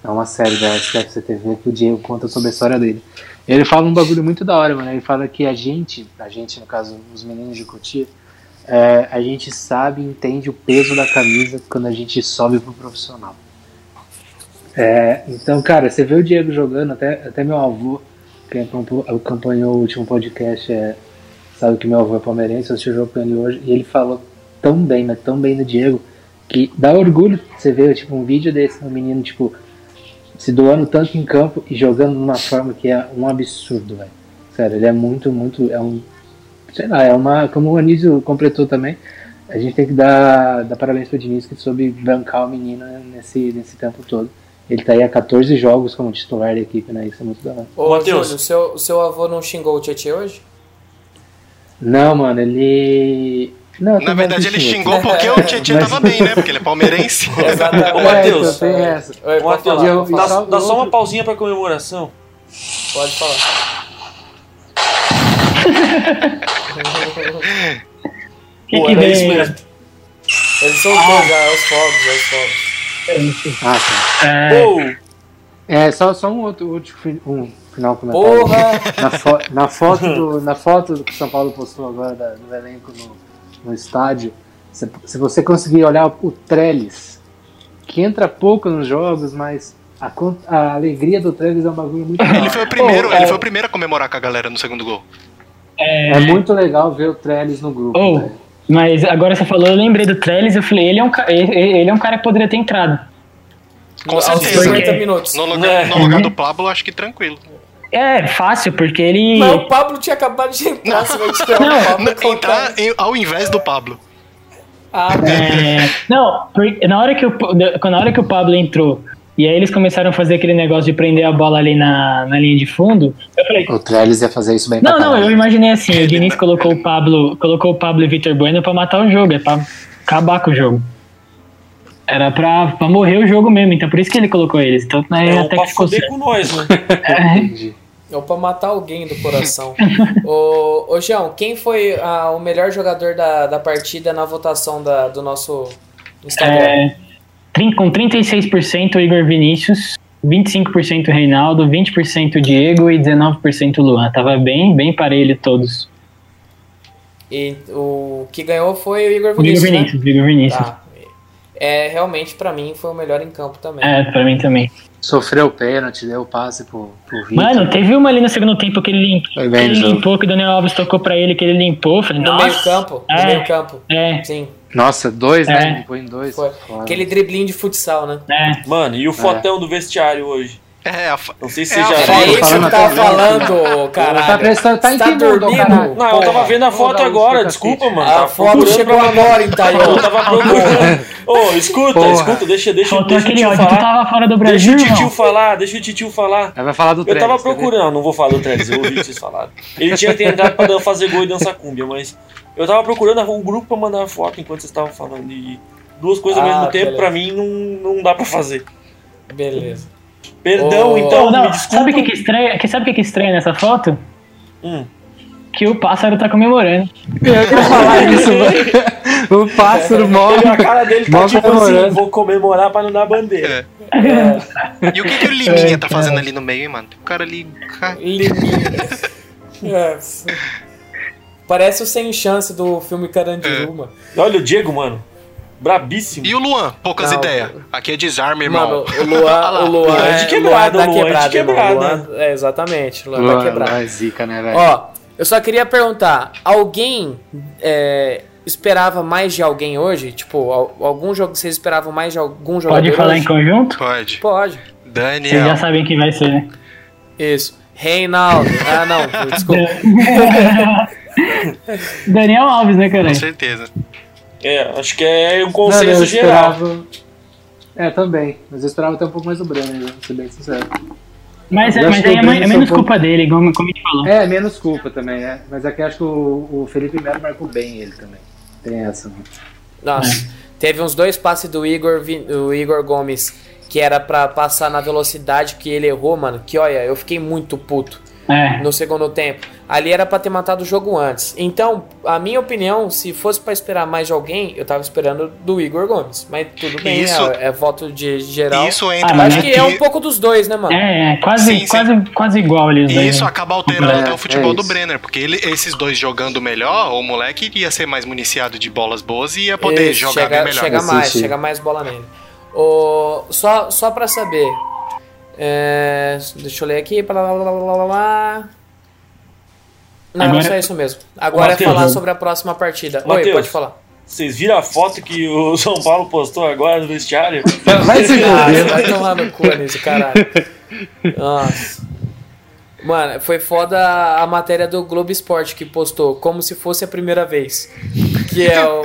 É uma série da SPFC TV que o Diego conta sobre a história dele. Ele fala um bagulho muito da hora, mano. Ele fala que a gente, a gente, no caso, os meninos de Cotia, é, a gente sabe entende o peso da camisa quando a gente sobe pro profissional. É, então, cara, você vê o Diego jogando, até, até meu avô, que acompanhou o último podcast, é, sabe que meu avô é palmeirense, eu assisti o jogo com ele hoje, e ele falou tão bem, mas tão bem do Diego, que dá orgulho você ver tipo, um vídeo desse, um menino, tipo, se doando tanto em campo e jogando de uma forma que é um absurdo, velho. Sério, ele é muito, muito, é um, sei lá, é uma, como o Anísio completou também, a gente tem que dar, dar parabéns pro Diniz que soube bancar o menino nesse, nesse tempo todo. Ele tá aí há 14 jogos como titular da equipe, né? Isso é muito da hora. Ô, Matheus. Júlio, seu, o seu avô não xingou o Tietchan hoje? Não, mano, ele. Não, Na verdade, ele xingou porque o Tietchan Mas- tava bem, né? Porque ele é palmeirense. Exatamente. Ô, É, Matheus. Oi, Ô, Matheus, dá, Outro- dá só uma pausinha pra comemoração. Pode falar. Que Pô, que vem? isso mesmo. Ele soltou já, é os fogos, é os fogos. Ah, tá. É, É, só, só um outro último um final comentário. Porra! Na, fo- na foto do, na foto que o São Paulo postou agora da- do elenco no, no estádio, se, se você conseguir olhar o Trellis, que entra pouco nos jogos, mas a, a alegria do Trellis é um bagulho muito Ele legal. foi o primeiro, Pô, ele é- foi o primeiro a comemorar com a galera no segundo gol. É muito legal ver o Trellis no grupo. Oh, velho. mas agora você falou, eu lembrei do Trellis, eu falei, ele é um, ele, ele é um cara que poderia ter entrado. Com certeza. 50 minutos. No lugar, no lugar do Pablo, acho que tranquilo. É, fácil, porque ele. Mas o Pablo tinha acabado de entrar, você vai tirar Não, o Pablo colocar- Entrar em- ao invés do Pablo. Ah. É, não, porque na hora, que o, na hora que o Pablo entrou e aí eles começaram a fazer aquele negócio de prender a bola ali na, na linha de fundo, eu falei. O Trellis ia fazer isso bem Não, não, eu imaginei assim, o Diniz colocou o Pablo, colocou o Pablo e Vitor Bueno pra matar o jogo, é pra acabar com o jogo. Era pra, pra morrer o jogo mesmo, então por isso que ele colocou eles. Então né, é até pra que ficou certo. com nós, né? Entendi. Ou pra matar alguém do coração. ô, ô, João, quem foi ah, o melhor jogador da, da partida na votação da, do nosso Instagram? É, com 36% o Igor Vinícius, 25% o Reinaldo, 20% o Diego e 19% o Luan. Tava bem, bem parelho todos. E o que ganhou foi o Igor O Igor Vinícius, né? Vinícius, o Igor Vinícius. Tá. É, realmente, pra mim, foi o melhor em campo também. É, pra mim também. Sofreu o pênalti, deu o passe pro, pro Vitor. Mano, teve uma ali no segundo tempo que ele, limp... Foi que ele no limpou, que o Daniel Alves tocou pra ele, que ele limpou. Falei, No meio campo, no É. meio campo. É, Sim, Nossa, dois, É. né? Ele põe em dois. foi. Aquele driblinho de futsal, né? é. Mano, e o fotão do vestiário hoje? É, a fa- Não sei se É você a já viu. isso que eu falando tava até falando, caralho. Tá prestando, tá tá entendendo, dormindo? caralho. Não, eu tava vendo a foto agora, desculpa, mano. A Tava foto procurando chegou pra- agora, em Eu tava procurando. Ô, escuta, Porra. escuta, deixa, deixa, Faltou deixa o aquele tio ódio, tu falar. tava fora do Deixa Brasil, o tio falar, deixa o tio falar. Vai falar do Eu tava ver? procurando, não vou falar do Trellis, eu ouvi vocês falarem. Ele tinha que ter entrado pra fazer gol e dançar cúmbia, mas eu tava procurando um grupo pra mandar foto enquanto vocês estavam falando. E duas coisas ao Ah, mesmo tempo, beleza. pra mim, não, não dá pra fazer. Beleza. Perdão, Ô, então, Não, me desculpa. sabe o que, que estranha? Que, sabe o que, que estranha nessa foto? Hum. Que o pássaro tá comemorando. Eu ia falar isso, mano. O pássaro morre. A cara dele tá tipo assim, vou comemorar pra não dar bandeira. E o que, que o Liminha tá fazendo ali no meio, hein, mano? Tem um cara ali. Liminha. É. Parece o Sem Chance do filme Carandiru, mano. Olha o Diego, mano. Brabíssimo. E o Luan? Poucas ideias. Aqui é desarme, irmão. Mano, o Luan, o Luan Luan é de é, quebrada, Luan é da Luan é de quebrada, quebrada. Luan- é, exatamente, Luan, da Luan, quebrada. Luan é zica, né, velho? Ó, eu só queria perguntar, alguém é, esperava mais de alguém hoje? Tipo, al- algum jogo vocês esperavam mais de algum jogador Pode falar hoje? em conjunto? Pode. Pode. Vocês já Daniel. sabem quem vai ser, né? Isso. Reinaldo. Ah, não, desculpa. Daniel Alves, né, cara? Com certeza. É, acho que é um Não, consenso eu geral. esperava. É, também. Mas eu esperava até um pouco mais do Brenner, né, pra ser bem sincero. Mas, é, mas que aí o é, Breno é menos culpa dele, como, como a gente falou. É, menos culpa também, é. Mas aqui acho que o, o Felipe Melo marcou bem ele também. Tem essa, né? Nossa, teve uns dois passes do Igor, do Igor Gomes que era pra passar na velocidade que ele errou, mano. Que olha, eu fiquei muito puto É. no segundo tempo. Ali era pra ter matado o jogo antes. Então, a minha opinião, se fosse pra esperar mais de alguém, eu tava esperando do Igor Gomes. Mas tudo bem, Isso- é, é voto de geral. Isso entra Ah, mas Acho aqui. que é um pouco dos dois, né, mano? É, é, quase, Sim, sim. quase, quase igual ali os E isso né? acaba alterando É, até o futebol é do. Brenner, porque ele, esses dois jogando melhor, o moleque iria ser mais municiado de bolas boas e ia poder Isso, jogar chega, bem melhor. Chega mais, chega mais bola nele. O, só, só pra saber. É, deixa eu ler aqui. Blá, blá, blá, blá. Não, Agora- só isso mesmo. Agora é Matheus. falar sobre a próxima partida. Oi, Matheus. pode falar. Vocês viram a foto que o São Paulo postou agora no vestiário? Vai se Ah, fuder. vai tomar no cu, Anísio, caralho. Nossa. Mano, foi foda a matéria do Globo Esporte que postou, como se fosse a primeira vez. Que é o,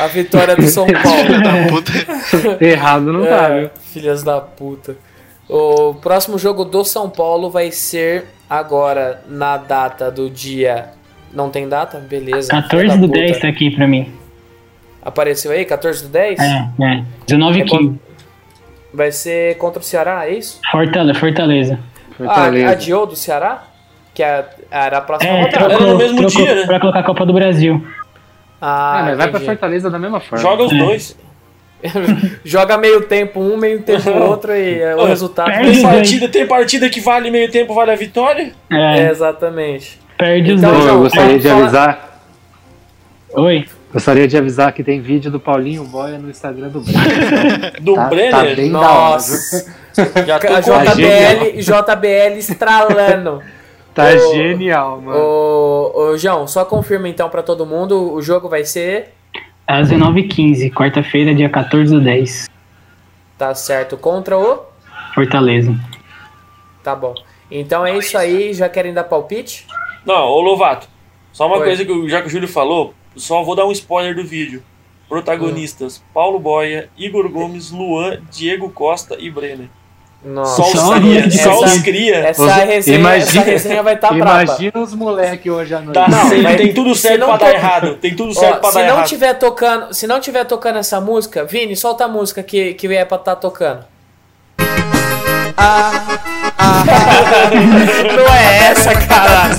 A vitória do São Paulo. Da puta. Errado não tá, É, viu? filhas da puta. O próximo jogo do São Paulo vai ser agora na data do dia. Não tem data? Beleza. 14 filha da do puta. 10 tá aqui pra mim. Apareceu aí? 14 do 10? É, é. 19 e É quando- 15. Vai ser contra o Ceará, é isso? Fortaleza. Fortaleza. Ah, Fortaleza. adiou do Ceará? Que é- era a próxima É, rodada. Era trocou, no mesmo trocou dia, né? pra colocar a Copa do Brasil. Ah, Ah, mas vai pra. Fortaleza da mesma forma. Joga os É. dois. Joga meio tempo um, meio tempo outro e é, o Ô, resultado Tem os partida, tem partida que vale meio tempo, vale a vitória? É, É, exatamente. perde os Então, Ô, dois. eu gostaria de avisar. Oi. Gostaria de avisar que tem vídeo do Paulinho Boia no Instagram do Brenner. Do Tá, tá Brenner? hora, Nossa. Já tô A com Tá JBL, JBL estralando. Tá Ô, genial, mano. Ô, ô, João, só confirma então pra todo mundo, o jogo vai ser, Às 19h15, quarta-feira, dia 14 do 10. tá certo, contra o... Fortaleza. Tá bom. Então é isso aí, já querem dar palpite? Não, ô Lovato, só uma Oi. coisa que já que o Júlio falou, só vou dar um spoiler do vídeo. Protagonistas: Paulo Boia, Igor Gomes, Luan, Diego Costa e Brenner. Nossa, Só os Só cria, os só os essa- cria. essa, resenha, imagina- essa resenha vai estar tá braba. Imagina os moleques hoje à noite. Tá Não, mas tem tudo certo não pra to- dar errado. Tem tudo certo Ó, pra se dar não errado. tiver tocando, se não tiver tocando essa música, Vini, solta a música que que é pra estar tocando. não é essa, cara.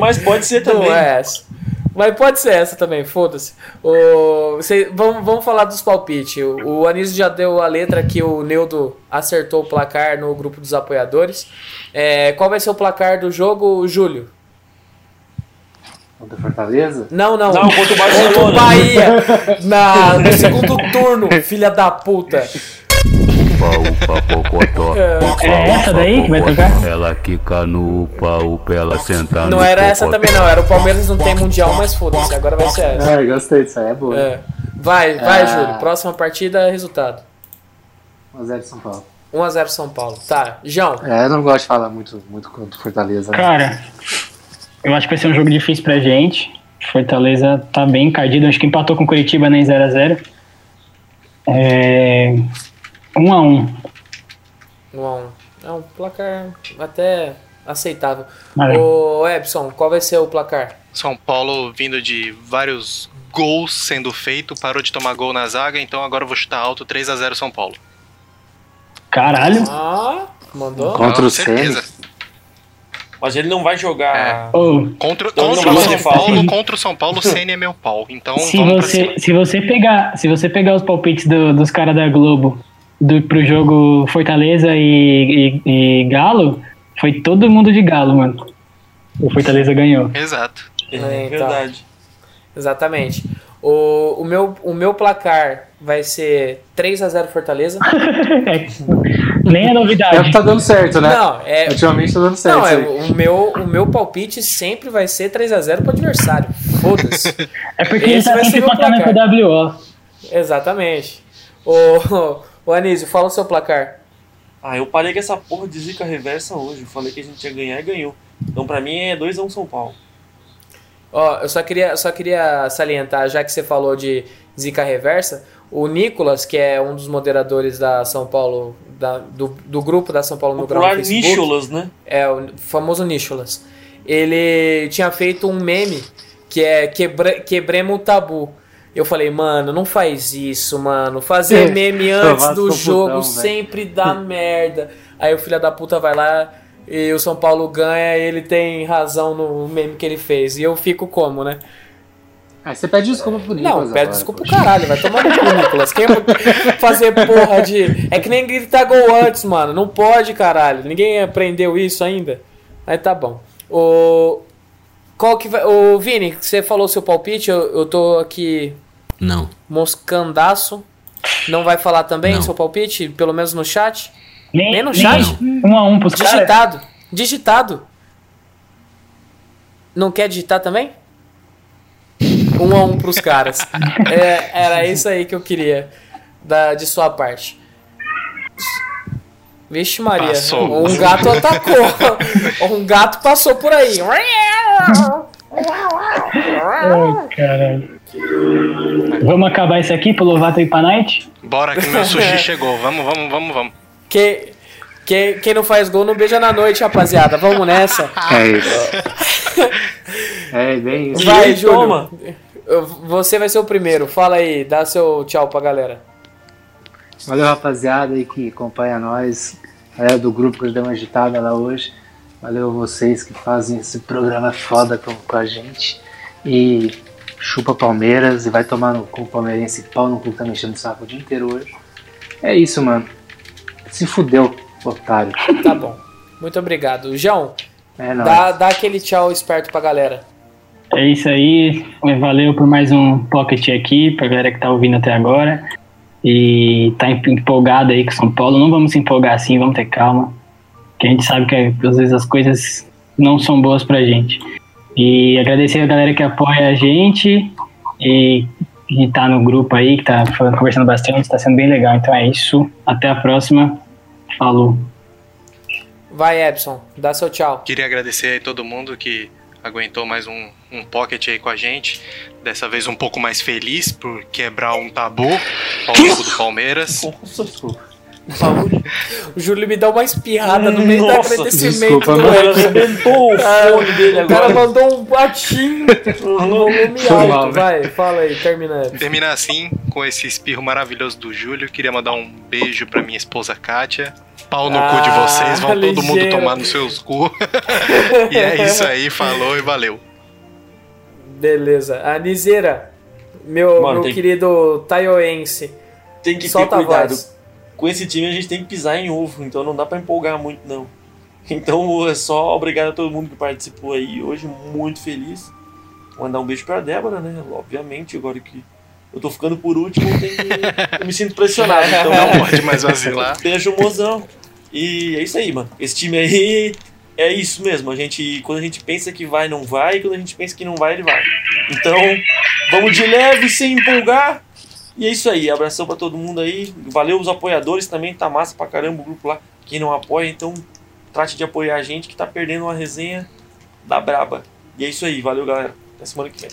Mas pode ser Não também. é essa. Mas pode ser essa também, foda-se. O, cê- vamos, vamos falar dos palpites. O, o Anísio já deu a letra que o Neudo acertou o placar no grupo dos apoiadores. É, qual vai ser o placar do jogo, Júlio? Contra Fortaleza? Não, não. Não, contra o Contra o Barcelona. Bahia. Na, no segundo turno, filha da puta. Upa, upa, pocotó. É essa daí que vai tocar? Ela quica no upa, upa, ela senta Não era essa também, não. Era o Palmeiras não tem mundial, mas foda-se. Agora vai ser essa. É, gostei disso aí, é boa. É. Vai, vai, Ah. Júlio. Próxima partida, resultado. 1x0 São Paulo. 1x0 São Paulo. Tá, João. É, eu não gosto de falar muito, muito contra o Fortaleza. né? Cara, eu acho que vai ser um jogo difícil pra gente. Fortaleza tá bem encardido. Acho que empatou com o Curitiba né, em 0x0. É. 1x1. 1x1. É um placar até aceitável. Ô, Epson, qual vai ser o placar? São Paulo vindo de vários gols sendo feito, parou de tomar gol na zaga, então agora eu vou chutar alto 3 a 0 São Paulo. Caralho. Ah, mandou? Contra o certeza. Ceni. Mas ele não vai jogar. Ô, Contra, Então contra o São. Paulo, contra o São Paulo, o Ceni é meu pau. Então se você, se você pegar, se você pegar os palpites do- dos caras da Globo do, pro jogo Fortaleza e, e- e Galo, foi todo mundo de Galo, mano. O Fortaleza ganhou. Exato. É, É, então. verdade. Exatamente. O, o, meu, o meu placar vai ser 3x0 Fortaleza. É, nem é É o novidade. que tá dando certo, né? Não, é. Ultimamente tá dando certo. Não, é, o, meu, o meu palpite sempre vai ser 3x0 pro adversário. Foda-se. É porque ele Esse tá vai sempre contando com o WO. Exatamente. Ô, ô Anísio, fala o seu placar. Ah, eu parei com essa porra de zica reversa hoje. Eu falei que a gente ia ganhar e ganhou. Então pra mim é 2x1 São Paulo. Ó, eu só queria, só queria salientar, já que você falou de zica reversa, o Nicolas, que é um dos moderadores da São Paulo, da- do, do grupo da São Paulo no Grau no Popular Facebook, Nicholas, né? é o famoso Nicholas, ele tinha feito um meme que é quebra, quebremos o tabu. Eu falei, mano, não faz isso, mano. Fazer É, meme antes do jogo velho. sempre dá merda. Aí o filho da puta vai lá e o São Paulo ganha e ele tem razão no meme que ele fez. E eu fico como, né? Aí você pede desculpa pro Nicolas. Não, pede agora, desculpa pro caralho, vai tomar no cu, Nicolas. Quem vai fazer porra de. É que nem gritar gol antes, mano. Não pode, caralho. Ninguém aprendeu isso ainda. Aí tá bom. O. Qual que vai. Ô, Vini, você falou seu palpite, eu, eu tô aqui Não. moscandaço. Não vai falar também Não. seu palpite? Pelo menos no chat? Nem, Nem no chat? Um a um pros caras. Digitado. Digitado. Não quer digitar também? Um a um pros caras. É, era isso aí que eu queria da, de sua parte. Vixe Maria, Passou. um gato atacou. um gato passou por aí. Ai, caralho. Vamos acabar isso aqui pro Lovato e pra Night? Bora que meu sushi chegou. Vamos, vamos, vamos, vamos. Quem, quem, quem não faz gol não beija na noite, rapaziada. Vamos nessa. É isso. É, bem isso. Vai, Júlio. toma. Você vai ser o primeiro. Fala aí, dá seu tchau pra galera. Valeu, rapaziada aí que acompanha nós. É, do grupo que deu uma agitada lá hoje. Valeu vocês que fazem esse programa foda com, com a gente. E chupa Palmeiras e vai tomar no cu palmeirense pau no cu que tá mexendo o saco o dia inteiro hoje. É isso, mano. Se fudeu, otário. Tá bom. Muito obrigado. João, É dá, dá aquele tchau esperto pra galera. É isso aí. Valeu por mais um Pocket aqui, pra galera que tá ouvindo até agora. E tá empolgado aí com São Paulo. Não vamos se empolgar assim, vamos ter calma. Que a gente sabe que às vezes as coisas não são boas pra gente. E agradecer a galera que apoia a gente e que tá no grupo aí, que tá conversando bastante, tá sendo bem legal. Então é isso. Até a próxima. Falou. Vai, Epson, dá seu tchau. Queria agradecer aí todo mundo que aguentou mais um, um pocket aí com a gente. Dessa vez um pouco mais feliz por quebrar um tabu ao jogo do Palmeiras. Desculpa. O Júlio me dá uma espirrada no meio do Nossa, agradecimento desculpa, do mano. Arrebentou o fone dele O cara agora. mandou um batinho no volume Foi mal, alto. Vai, fala aí, termina. Epson. Terminar assim, com esse espirro maravilhoso do Júlio. Queria mandar um beijo pra minha esposa Kátia. Pau no cu de Ah, vocês, vão todo mundo ligeiro. tomar nos seus cu. e é isso aí, falou e valeu. Beleza. A Nizeira, meu, Mano, meu tem- querido taioense, Tem que solta ter a cuidado. voz. Com esse time a gente tem que pisar em ovo, então não dá pra empolgar muito, não. Então é só obrigado a todo mundo que participou aí hoje, muito feliz. Mandar um beijo pra Débora, né? Obviamente, agora que eu tô ficando por último, tem que... eu me sinto pressionado. Então Não pode mais vacilar. Beijo, mozão. E é isso aí, mano. Esse time aí é isso mesmo. A gente, quando a gente pensa que vai, não vai. E quando a gente pensa que não vai, ele vai. Então, vamos de leve, sem empolgar. E é isso aí. Abração pra todo mundo aí. Valeu os apoiadores também. Tá massa pra caramba o grupo lá. Quem não apoia, então trate de apoiar a gente que tá perdendo uma resenha da braba. E é isso aí. Valeu, galera. Até semana que vem.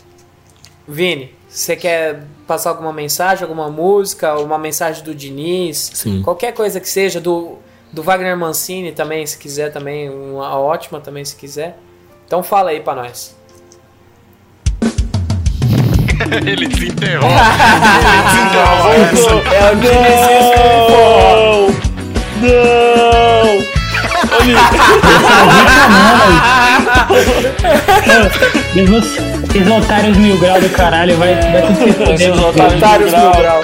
Vini, você quer passar alguma mensagem, alguma música, uma mensagem do Diniz? Sim. Qualquer coisa que seja, do, do Wagner Mancini também, se quiser também, uma ótima também, se quiser. Então fala aí pra nós. Ele desenterrou. Ele desenterrou essa. É o Diniz Não! E você, esses otários mil grau do caralho, vai, vai tudo se fuder. Esses você. otários mil mil grau. grau.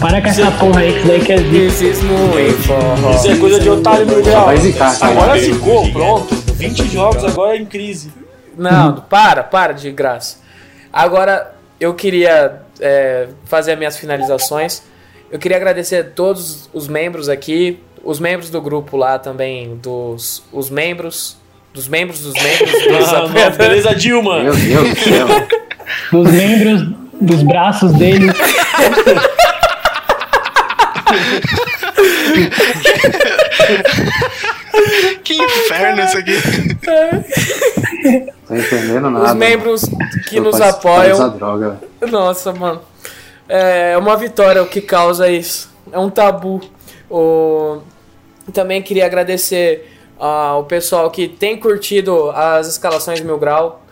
Para com essa porra aí, que isso daí quer dizer. This is muito Isso é coisa de otário mil grau. vai zicar, cara. Agora ficou, pronto. 20 jogos agora é em crise. Não, para, para de graça. Agora, eu queria é, fazer as minhas finalizações. Eu queria agradecer a todos os membros aqui, os membros do grupo lá também, dos os membros, dos membros dos membros, dos Ah, apoiadores. beleza, Dilma. Meu Deus do céu. Dos membros, dos braços dele. Que inferno isso aqui. Tô entendendo nada. os membros que nos apoiam. droga. Nossa, mano. É uma vitória o que causa isso. É um tabu. O... Também queria agradecer ao pessoal que tem curtido as escalações Mil Grau.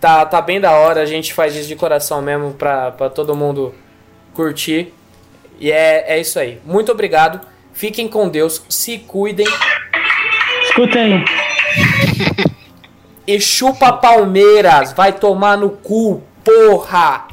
Tá, tá bem da hora, a gente faz isso de coração mesmo pra, pra todo mundo curtir. E é, é isso aí. Muito obrigado. Fiquem com Deus, se cuidem Escuta aí. e chupa Palmeiras. Vai tomar no cu, porra!